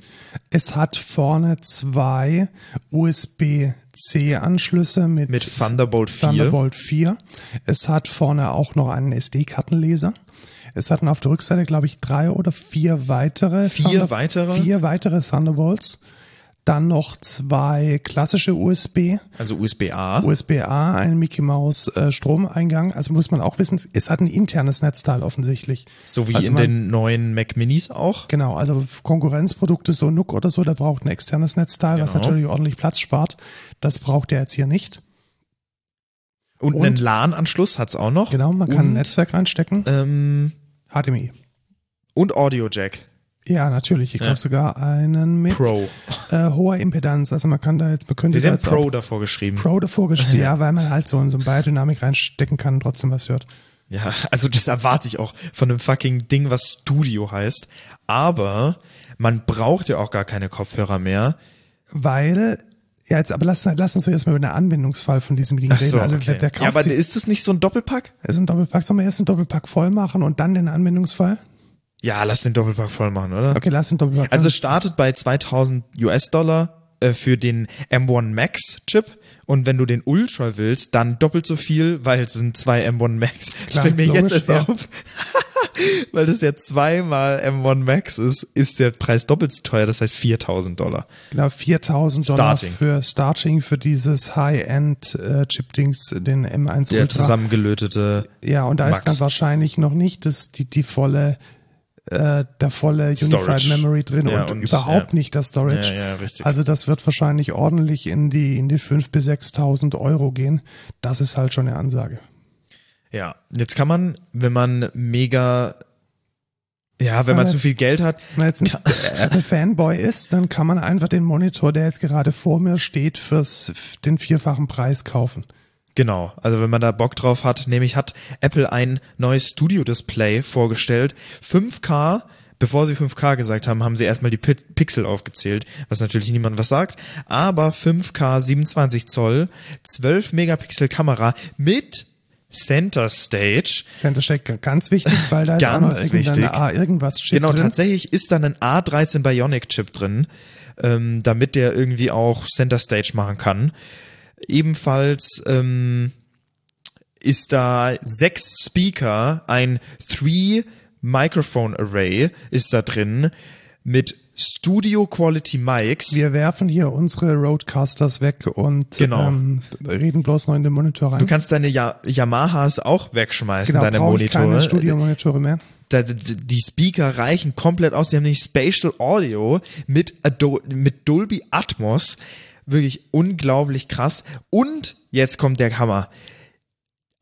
Es hat vorne zwei USB-C-Anschlüsse mit, Mit Thunderbolt 4. Thunderbolt 4. Es hat vorne auch noch einen SD-Kartenleser. Es hatten auf der Rückseite, glaube ich, drei oder vier weitere. Vier weitere? Vier weitere Thunderbolts. Dann noch zwei klassische USB, Also USB-A. USB-A, einen Mickey Mouse äh, Stromeingang. Also muss man auch wissen, es hat ein internes Netzteil offensichtlich. So wie also in man- den neuen Mac Minis auch. Genau, also Konkurrenzprodukte, so NUC oder so, der braucht ein externes Netzteil, was Genau. natürlich ordentlich Platz spart. Das braucht er jetzt hier nicht. Und, Und- einen LAN-Anschluss hat's auch noch. Genau, man kann ein und, Netzwerk reinstecken. ähm, HDMI. und Audio Jack Ja, natürlich. Ich glaube Ja. sogar einen mit Pro. Äh, hoher Impedanz. Also man kann da jetzt, man könnte Wir haben Pro davor geschrieben. Pro davor gestellt, ja, weil man halt so in so eine Biodynamik reinstecken kann und trotzdem was hört. Ja, also das erwarte ich auch von einem fucking Ding, was Studio heißt. Aber man braucht ja auch gar keine Kopfhörer mehr. Weil, ja, jetzt, aber lass, lass uns doch erstmal über den Anwendungsfall von diesem Ding so, reden. Also wer, okay. wer kauft Ja, aber sich, ist das nicht so ein Doppelpack? ist ein Doppelpack, sollen wir erst einen Doppelpack voll machen und dann den Anwendungsfall? Ja, lass den Doppelpack voll machen, oder? Okay, lass den Doppelpack. Also es startet bei 2000 US-Dollar äh, für den M1 Max Chip und wenn du den Ultra willst, dann doppelt so viel, weil es sind zwei M1 Max. Klar, Fällt mir logisch, jetzt erst ja. auf. weil das ja zweimal M1 Max ist, ist der Preis doppelt so teuer, das heißt 4000 Dollar. genau, 4000 Dollar Starting. für Starting für dieses High-End äh, Chip-Dings, den M1 Der Ultra. zusammengelötete. Ja, und da Max. ist dann wahrscheinlich noch nicht das, die, die volle, äh, der volle Unified Storage. Memory drin Ja, und, und, überhaupt ja. nicht das Storage. Ja. Also das wird wahrscheinlich ordentlich in die, in die 5.000 bis 6.000 Euro gehen. Das ist halt schon eine Ansage. Ja, jetzt kann man, wenn man mega, ja, wenn man Aber zu viel Geld hat, Wenn man jetzt ein Apple-Fanboy ist, dann kann man einfach den Monitor, der jetzt gerade vor mir steht, fürs, den vierfachen Preis kaufen. Genau, also wenn man da Bock drauf hat, nämlich hat Apple ein neues Studio-Display vorgestellt, 5K, bevor sie 5K gesagt haben, haben sie erstmal die Pi- Pixel aufgezählt, was natürlich niemand was sagt, aber 5K 27 Zoll, 12 Megapixel Kamera mit Center Stage. Center Shake ganz wichtig, weil da ist auch Ganz irgendeine wichtig. A irgendwas Chip Genau, drin. tatsächlich ist dann ein A13 Bionic Chip drin, ähm, damit der irgendwie auch Center Stage machen kann. Ebenfalls ähm, ist da sechs Speaker, ein Three Microphone Array ist da drin mit Studio Quality Mics. Wir werfen hier unsere Roadcasters weg und Genau. ähm, reden bloß noch in den Monitor rein. du kannst deine ya Yamahas auch wegschmeißen, genau, deine ich keine Monitore. Studiomonitore mehr. da, da- die Speaker reichen komplett aus. Die haben nämlich Spatial Audio mit, Ado mit Dolby Atmos. Wirklich unglaublich krass. Und jetzt kommt der Hammer.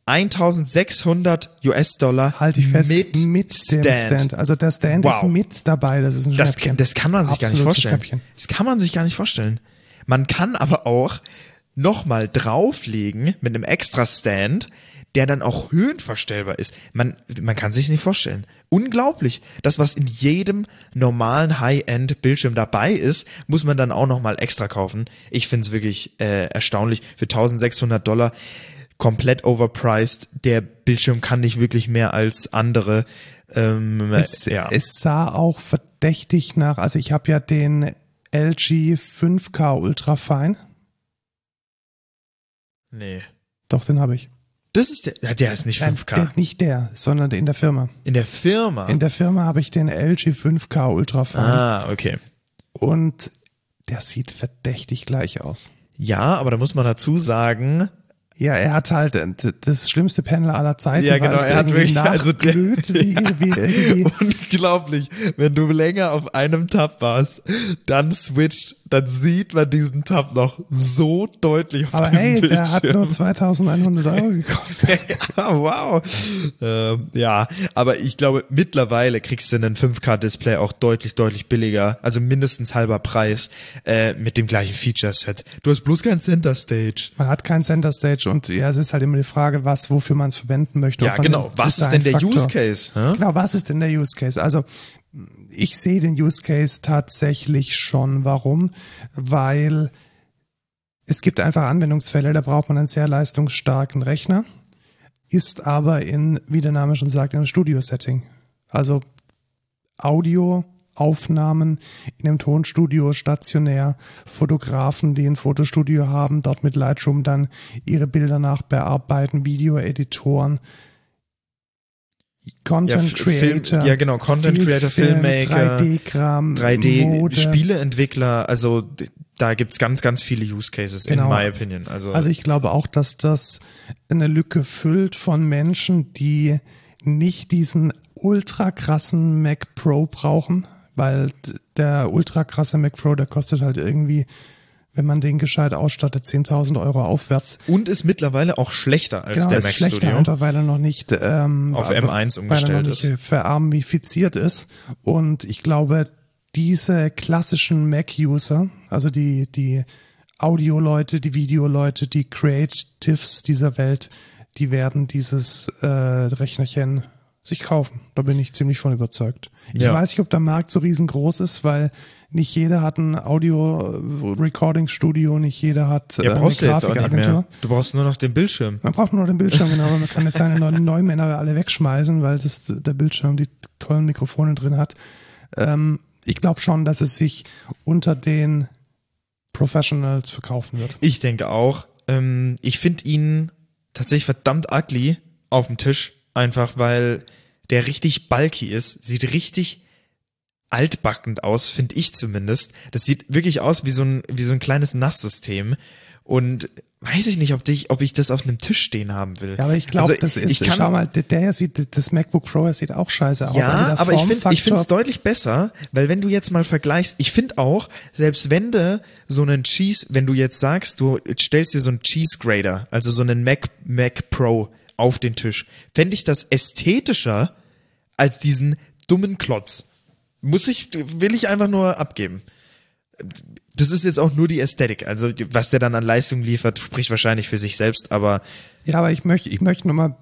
1600 US-Dollar Halte ich fest, mit, mit dem Stand. Stand. Also der Stand Wow. ist mit dabei, das ist ein Das, Schnäppchen. das kann man sich gar nicht vorstellen. Schnäppchen. Das kann man sich gar nicht vorstellen. Man kann aber auch nochmal drauflegen mit einem extra Stand, der dann auch höhenverstellbar ist. Man, man kann sich nicht vorstellen. Unglaublich. Das, was in jedem normalen High-End-Bildschirm dabei ist, muss man dann auch nochmal extra kaufen. Ich finde es wirklich äh, erstaunlich. Für 1600 Dollar komplett overpriced. Der Bildschirm kann nicht wirklich mehr als andere. Ähm, Es, ja. es sah auch verdächtig nach, also ich habe ja den LG 5K Ultrafine. nee. Doch, den habe ich. Das ist der, der ist nicht Nein, 5K. Der, nicht der, sondern in der Firma. In der Firma. In der Firma habe ich den LG 5K Ultrafine. ah, okay. Und der sieht verdächtig gleich aus. Ja, aber da muss man dazu sagen, Ja, er hat halt äh, das schlimmste Panel aller Zeiten. Ja, genau, es er hat wirklich- also der- wie, Ja. wie irgendwie. unglaublich, wenn du länger auf einem Tab warst, dann switcht, dann sieht man diesen Tab noch so deutlich auf Aber diesem hey, Bildschirm. der hat nur 2100 Euro gekostet. ja, wow. Ähm, ja, aber ich glaube, mittlerweile kriegst du einen 5K-Display auch deutlich, deutlich billiger, also mindestens halber Preis, äh, mit dem gleichen Feature-Set. Du hast bloß kein Center Stage. Man hat kein Center Stage und ja, es ist halt immer die Frage, was, wofür man es verwenden möchte. Ja, genau. Was ist denn der Use Case? hä? Genau, was ist denn der Use Case? Also ich sehe den Use Case tatsächlich schon. Warum? Weil es gibt einfach Anwendungsfälle, da braucht man einen sehr leistungsstarken Rechner, ist aber in, wie der Name schon sagt, in einem Studio-Setting. Also Audioaufnahmen in einem Tonstudio stationär, Fotografen, die ein Fotostudio haben, dort mit Lightroom dann ihre Bilder nachbearbeiten, Videoeditoren, Content Ja, Film- Creator. ja, genau, Content Creator, Filmmaker, 3D-Kram, 3D Mode. Spieleentwickler, also d- da gibt's ganz, ganz viele Use Cases Genau. in my opinion. Also, Also ich glaube auch, dass das eine Lücke füllt von Menschen, die nicht diesen ultra krassen Mac Pro brauchen, weil der ultra krasse Mac Pro, der kostet halt irgendwie wenn man den gescheit ausstattet, 10.000 Euro aufwärts. Und ist mittlerweile auch schlechter als Genau, der ist Mac schlechter, Studio. einfach weil er noch nicht ähm, Auf weil- M1 weil er umgestellt noch nicht ist. verarmifiziert ist. Und ich glaube, diese klassischen Mac-User, also die, die Audio-Leute, die Videoleute, die Creatives dieser Welt, die werden dieses äh, Rechnerchen sich kaufen. Da bin ich ziemlich von überzeugt. Ich Ja. weiß nicht, ob der Markt so riesengroß ist, weil nicht jeder hat ein Audio-Recording-Studio, nicht jeder hat Ja, äh, brauchst eine Grafikagentur. Du brauchst nur noch den Bildschirm. Man braucht nur den Bildschirm, genau, man kann jetzt seine neuen Neumänner alle wegschmeißen, weil das, der Bildschirm die tollen Mikrofone drin hat. Ähm, ich glaube schon, dass es sich unter den Professionals verkaufen wird. Ich denke auch. Ähm, ich finde ihn tatsächlich verdammt ugly auf dem Tisch, einfach weil der richtig bulky ist, sieht richtig altbackend aus, finde ich zumindest. Das sieht wirklich aus wie so ein wie so ein kleines Nasssystem und weiß ich nicht, ob ich ob ich das auf einem Tisch stehen haben will. Ja, aber ich glaube, Also, das ist, ich kann, schau mal, der, der sieht, das MacBook Pro, das sieht auch scheiße aus. Ja, Also aber ich finde ich finde es deutlich besser, weil wenn du jetzt mal vergleichst, ich finde auch, selbst wenn du so einen Cheese, wenn du jetzt sagst, du stellst dir so einen Cheese Grader, also so einen Mac Mac Pro auf den Tisch, fände ich das ästhetischer als diesen dummen Klotz. Muss ich will ich einfach nur abgeben. Das ist jetzt auch nur die Ästhetik, also was der dann an Leistung liefert, spricht wahrscheinlich für sich selbst, aber Ja, aber ich möchte, ich möchte nochmal,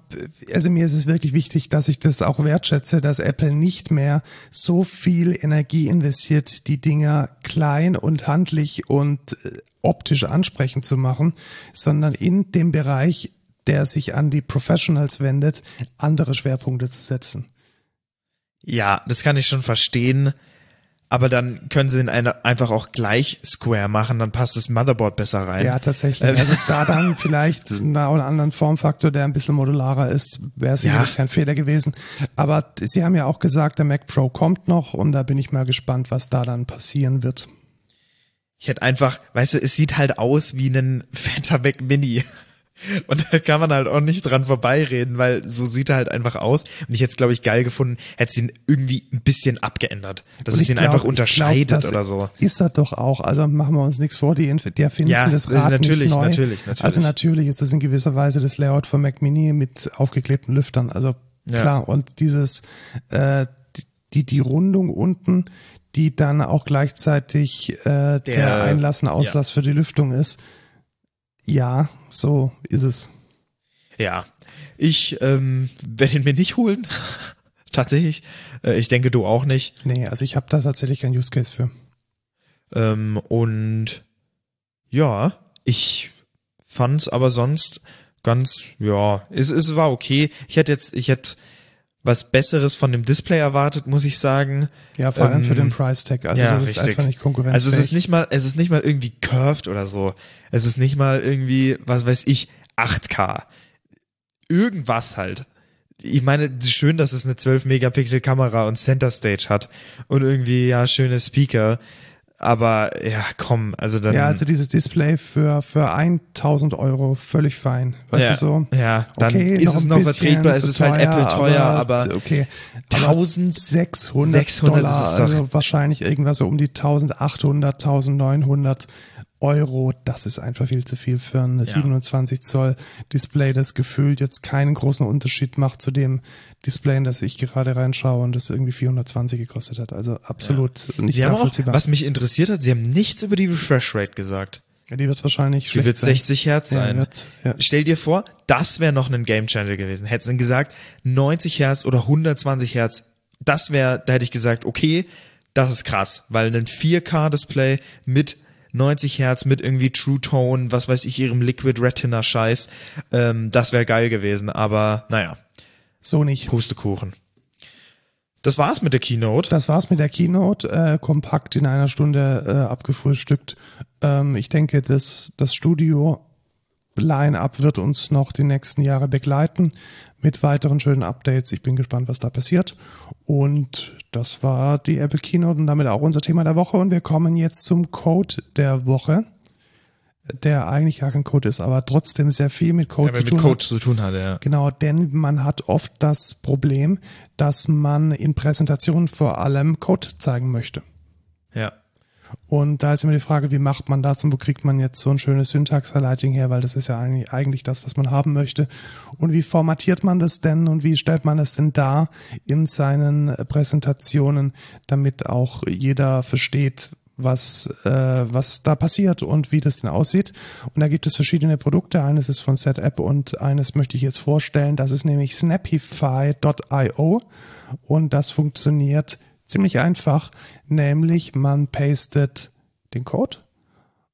also mir ist es wirklich wichtig, dass ich das auch wertschätze, dass Apple nicht mehr so viel Energie investiert, die Dinger klein und handlich und äh, optisch ansprechend zu machen, sondern in dem Bereich, der sich an die Professionals wendet, andere Schwerpunkte zu setzen. Ja, das kann ich schon verstehen. Aber dann können sie den eine- einfach auch gleich Square machen, dann passt das Motherboard besser rein. Ja, tatsächlich. Ähm. Also da dann vielleicht na, einen anderen Formfaktor, der ein bisschen modularer ist, wäre sicherlich Ja. kein Fehler gewesen. Aber Sie haben ja auch gesagt, der Mac Pro kommt noch und da bin ich mal gespannt, was da dann passieren wird. Ich hätte einfach, weißt du, es sieht halt aus wie ein fetter Mac Mini. Und da kann man halt auch nicht dran vorbeireden, weil so sieht er halt einfach aus. Und ich hätte es, glaube ich, geil gefunden, hätte es ihn irgendwie ein bisschen abgeändert. Dass Und es ihn glaub- einfach unterscheidet glaub, das oder so. Ist er doch auch. Also machen wir uns nichts vor, die, Inf- die erfinden Ja, das das Rad natürlich, nicht neu. natürlich, natürlich. Also natürlich ist das in gewisser Weise das Layout von Mac Mini mit aufgeklebten Lüftern. Also Ja. klar. Und dieses, äh, die, die Rundung unten, die dann auch gleichzeitig äh, der, Einlass und Auslass für die Lüftung ist. Ja, so ist es. Ja, ich ähm, werde ihn mir nicht holen. Tatsächlich. Äh, ich denke, du auch nicht. Nee, also ich habe da tatsächlich keinen Use Case für. Ähm, und ja, ich fand's aber sonst ganz, ja, es, es war okay. Ich hätte jetzt, ich hätte was Besseres von dem Display erwartet, muss ich sagen. Ja, vor allem Ähm, für den Price Tag. Also ja, das ist richtig. einfach nicht konkurrenzfähig. Also es ist nicht mal, es ist nicht mal irgendwie curved oder so. Es ist nicht mal irgendwie, was weiß ich, 8K. Irgendwas halt. Ich meine, schön, dass es eine 12 Megapixel Kamera und Center Stage hat und irgendwie ja schöne Speaker. Aber ja, komm, also dann. Ja, also dieses Display für, für 1000 Euro völlig fein. Weißt ja, du so? Ja, dann Okay, ist noch es noch vertretbar, es ist halt Apple teuer, aber, okay. 1000 600, 600 Dollar, ist doch- also wahrscheinlich irgendwas so um die 1800, 1900 Euro. Das ist einfach viel zu viel für ein 27 Zoll Display, das gefühlt jetzt keinen großen Unterschied macht zu dem Display, in das ich gerade reinschaue und das irgendwie 420 gekostet hat. Also absolut nicht Sie auch, nachvollziehbar. was mich interessiert hat, sie haben nichts über die Refresh Rate gesagt. Ja, die wird wahrscheinlich Die wird sein. 60 Hertz Ja, sein. wird, ja. Stell dir vor, das wäre noch ein Game Changer gewesen. Hätten sie gesagt, 90 Hertz oder 120 Hertz, das wäre, da hätte ich gesagt, okay, das ist krass, weil ein 4K-Display mit 90 Hertz, mit irgendwie True Tone, was weiß ich, ihrem Liquid Retina Scheiß, ähm, das wäre geil gewesen. Aber naja, So nicht. Pustekuchen. Das war's mit der Keynote. Das war's mit der Keynote, äh, kompakt in einer Stunde äh, abgefrühstückt. Ähm, ich denke, das, das Studio Line-Up wird uns noch die nächsten Jahre begleiten mit weiteren schönen Updates. Ich bin gespannt, was da passiert. Und das war die Apple Keynote und damit auch unser Thema der Woche. Und wir kommen jetzt zum Code der Woche, der eigentlich gar kein Code ist, aber trotzdem sehr viel mit Code Ja, zu mit tun Code hat. zu tun hatte, ja. Genau, denn man hat oft das Problem, dass man in Präsentationen vor allem Code zeigen möchte. Ja. Und da ist immer die Frage, wie macht man das und wo kriegt man jetzt so ein schönes Syntax-Highlighting her, weil das ist ja eigentlich das, was man haben möchte. Und wie formatiert man das denn und wie stellt man das denn dar in seinen Präsentationen, damit auch jeder versteht, was, äh, was da passiert und wie das denn aussieht. Und da gibt es verschiedene Produkte. Eines ist von SetApp und eines möchte ich jetzt vorstellen. Das ist nämlich snappify.io und das funktioniert ziemlich einfach, nämlich man pastet den Code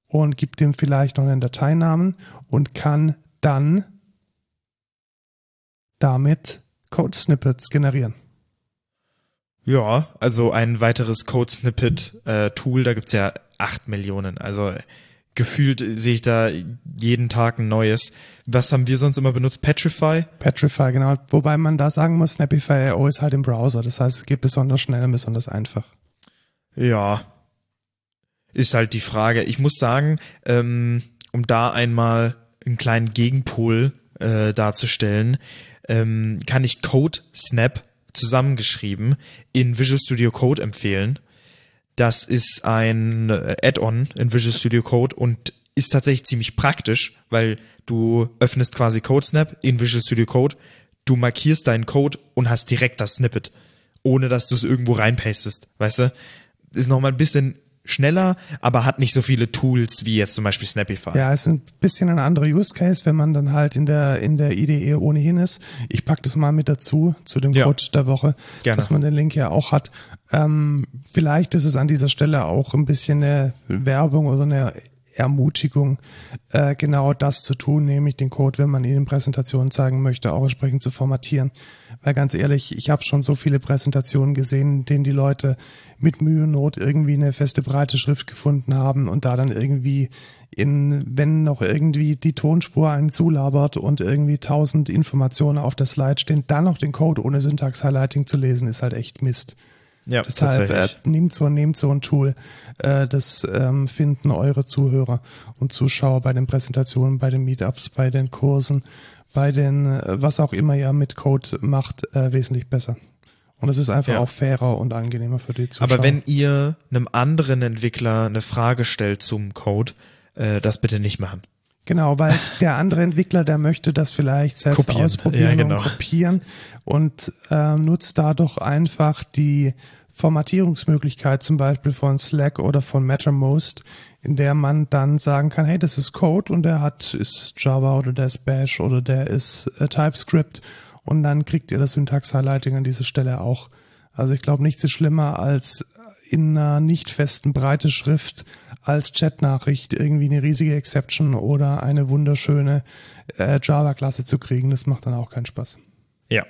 und gibt dem vielleicht noch einen Dateinamen und kann dann damit Code-Snippets generieren. Ja, also ein weiteres Code-Snippet-Tool, da gibt's ja acht Millionen. Also gefühlt sehe ich da jeden Tag ein neues. Was haben wir sonst immer benutzt? Petrify? Petrify, genau. Wobei man da sagen muss, Snapify.io ist halt im Browser. Das heißt, es geht besonders schnell und besonders einfach. Ja. Ist halt die Frage. Ich muss sagen, ähm, um da einmal einen kleinen Gegenpol äh, darzustellen, ähm, kann ich Code Snap zusammengeschrieben in Visual Studio Code empfehlen. Das ist ein äh, Add-on in Visual Studio Code und ist tatsächlich ziemlich praktisch, weil du öffnest quasi CodeSnap in Visual Studio Code, du markierst deinen Code und hast direkt das Snippet, ohne dass du es irgendwo reinpastest, weißt du? Ist nochmal ein bisschen schneller, aber hat nicht so viele Tools wie jetzt zum Beispiel Snappify. Ja, es ist ein bisschen ein anderer Use Case, wenn man dann halt in der in der IDE ohnehin ist. Ich pack das mal mit dazu zu dem Ja. Code der Woche, Gerne. dass man den Link ja auch hat. Ähm, vielleicht ist es an dieser Stelle auch ein bisschen eine Werbung oder eine Ermutigung, äh, genau das zu tun, nämlich den Code, wenn man ihn in Präsentationen zeigen möchte, auch entsprechend zu formatieren. Weil ganz ehrlich, ich habe schon so viele Präsentationen gesehen, in denen die Leute mit Mühe und Not irgendwie eine feste breite Schrift gefunden haben und da dann irgendwie in, wenn noch irgendwie die Tonspur einen zulabert und irgendwie tausend Informationen auf der Slide stehen, dann noch den Code ohne Syntax-Highlighting zu lesen, ist halt echt Mist. Ja, Deshalb äh, nehmt so, nehmt so ein Tool. Äh, das ähm, finden eure Zuhörer und Zuschauer bei den Präsentationen, bei den Meetups, bei den Kursen, bei den, äh, was auch immer ihr mit Code macht, äh, wesentlich besser. Und es ist einfach Ja. auch fairer und angenehmer für die Zuschauer. Aber wenn ihr einem anderen Entwickler eine Frage stellt zum Code, äh, das bitte nicht machen. Genau, weil der andere Entwickler, der möchte das vielleicht selbst Kopieren. ausprobieren Ja, genau. und kopieren und ähm, nutzt da doch einfach die Formatierungsmöglichkeit zum Beispiel von Slack oder von Mattermost, in der man dann sagen kann, hey, das ist Code und der hat ist Java oder der ist Bash oder der ist äh, TypeScript und dann kriegt ihr das Syntax-Highlighting an dieser Stelle auch. Also ich glaube, nichts ist schlimmer als in einer nicht festen breite Schrift als Chatnachricht irgendwie eine riesige Exception oder eine wunderschöne äh, Java-Klasse zu kriegen. Das macht dann auch keinen Spaß. Ja.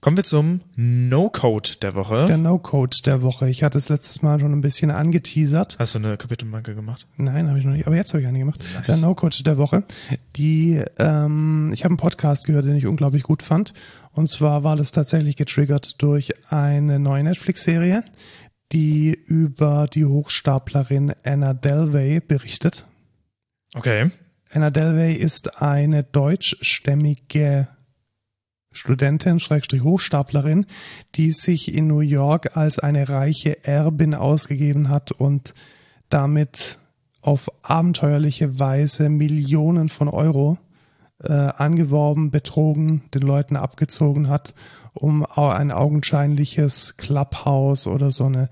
Kommen wir zum No-Code der Woche. Der No-Code der Woche. Ich hatte es letztes Mal schon ein bisschen angeteasert. Hast du eine Kapitelmarke gemacht? Nein, habe ich noch nicht. Aber jetzt habe ich eine gemacht. Nice. Der No-Code der Woche. Die, ähm, ich habe einen Podcast gehört, den ich unglaublich gut fand. Und zwar war das tatsächlich getriggert durch eine neue Netflix-Serie, die über die Hochstaplerin Anna Delvey berichtet. Okay. Anna Delvey ist eine deutschstämmige Studentin, Schrägstrich Hochstaplerin, die sich in New York als eine reiche Erbin ausgegeben hat und damit auf abenteuerliche Weise Millionen von Euro äh, angeworben, betrogen, den Leuten abgezogen hat, um ein augenscheinliches Clubhouse oder so eine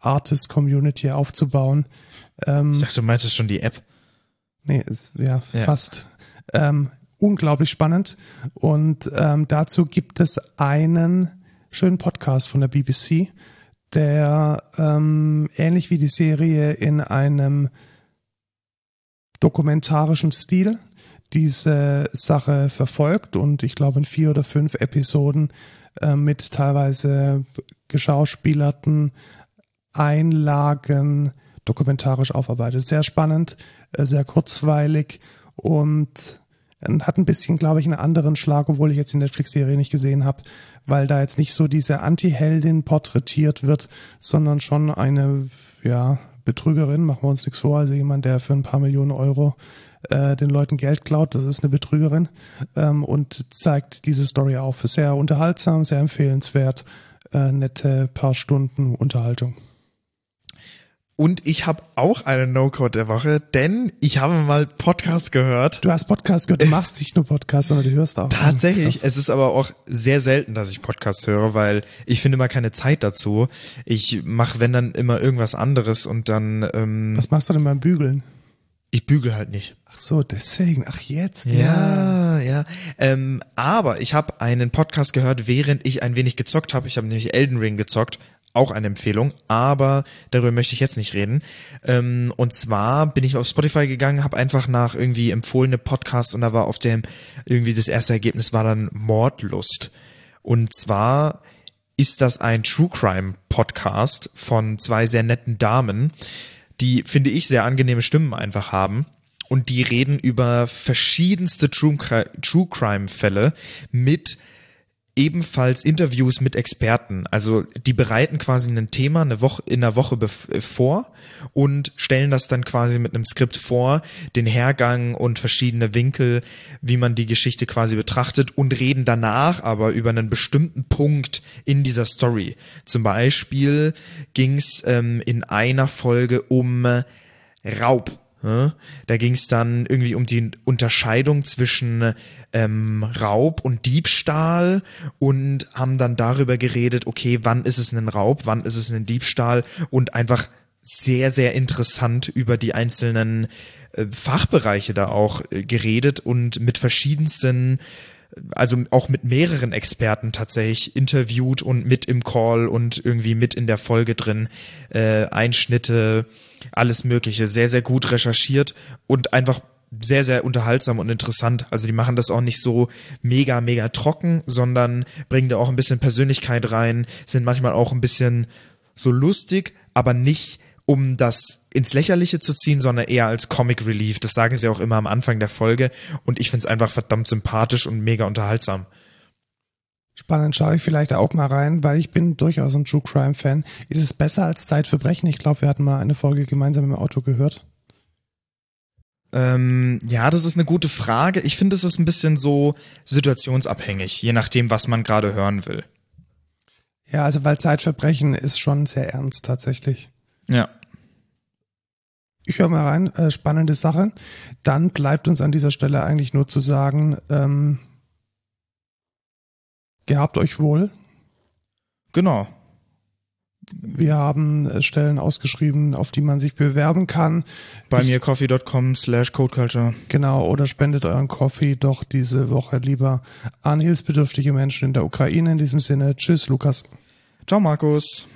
Artist-Community aufzubauen. Ähm, Ich dachte, du meintest schon die App. Nee, ist, ja, Ja. fast. Ähm, unglaublich spannend. Und ähm, dazu gibt es einen schönen Podcast von der BBC, der ähm, ähnlich wie die Serie in einem dokumentarischen Stil diese Sache verfolgt und ich glaube in vier oder fünf Episoden äh, mit teilweise geschauspielerten Einlagen dokumentarisch aufarbeitet. Sehr spannend, äh, sehr kurzweilig und äh, hat ein bisschen, glaube ich, einen anderen Schlag, obwohl ich jetzt die Netflix-Serie nicht gesehen habe, weil da jetzt nicht so diese Anti-Heldin porträtiert wird, sondern schon eine, ja, Betrügerin, machen wir uns nichts vor, also jemand, der für ein paar Millionen Euro äh, den Leuten Geld klaut, das ist eine Betrügerin ähm, und zeigt diese Story auf. Sehr unterhaltsam, sehr empfehlenswert, äh, nette paar Stunden Unterhaltung. Und ich habe auch einen No-Code der Woche, denn ich habe mal Podcast gehört. Du hast Podcast gehört, du machst nicht nur Podcast, sondern du hörst auch. Tatsächlich, Krass. es ist aber auch sehr selten, dass ich Podcast höre, weil ich finde mal keine Zeit dazu. Ich mache, wenn dann immer irgendwas anderes und dann. Ähm, Was machst du denn beim Bügeln? Ich bügel halt nicht. Ach so, deswegen. Ach jetzt. Ja, ja. ja. Ähm, aber ich habe einen Podcast gehört, während ich ein wenig gezockt habe. Ich habe nämlich Elden Ring gezockt auch eine Empfehlung, aber darüber möchte ich jetzt nicht reden. Ähm, und zwar bin ich auf Spotify gegangen, habe einfach nach irgendwie empfohlene Podcasts und da war auf dem irgendwie das erste Ergebnis war dann Mordlust. Und zwar ist das ein True Crime Podcast von zwei sehr netten Damen, die finde ich sehr angenehme Stimmen einfach haben und die reden über verschiedenste True, True Crime Fälle mit ebenfalls Interviews mit Experten. Also die bereiten quasi ein Thema eine Woche in der Woche äh, vor und stellen das dann quasi mit einem Skript vor, den Hergang und verschiedene Winkel, wie man die Geschichte quasi betrachtet und reden danach aber über einen bestimmten Punkt in dieser Story. Zum Beispiel ging es ähm, in einer Folge um Raub da ging es dann irgendwie um die Unterscheidung zwischen ähm, Raub und Diebstahl und haben dann darüber geredet, okay, wann ist es ein Raub, wann ist es ein Diebstahl und einfach sehr, sehr interessant über die einzelnen äh, Fachbereiche da auch äh, geredet und mit verschiedensten also auch mit mehreren Experten tatsächlich interviewt und mit im Call und irgendwie mit in der Folge drin, äh, Einschnitte, alles Mögliche, sehr, sehr gut recherchiert und einfach sehr, sehr unterhaltsam und interessant. Also die machen das auch nicht so mega, mega trocken, sondern bringen da auch ein bisschen Persönlichkeit rein, sind manchmal auch ein bisschen so lustig, aber nicht um das ins Lächerliche zu ziehen, sondern eher als Comic Relief. Das sagen sie auch immer am Anfang der Folge und ich finde es einfach verdammt sympathisch und mega unterhaltsam. Spannend, schaue ich vielleicht auch mal rein, weil ich bin durchaus ein True Crime Fan. Ist es besser als Zeitverbrechen? Ich glaube, wir hatten mal eine Folge gemeinsam im Auto gehört. Ähm, ja, das ist eine gute Frage. Ich finde, es ist ein bisschen so situationsabhängig, je nachdem, was man gerade hören will. Ja, also weil Zeitverbrechen ist schon sehr ernst tatsächlich. Ja. Ich höre mal rein, äh, spannende Sache. Dann bleibt uns an dieser Stelle eigentlich nur zu sagen, ähm, gehabt euch wohl. Genau. Wir haben äh, Stellen ausgeschrieben, auf die man sich bewerben kann. Bei mir coffee.com slash codeculture. Genau, oder spendet euren Coffee doch diese Woche lieber an hilfsbedürftige Menschen in der Ukraine. In diesem Sinne, tschüss Lukas. Ciao Markus.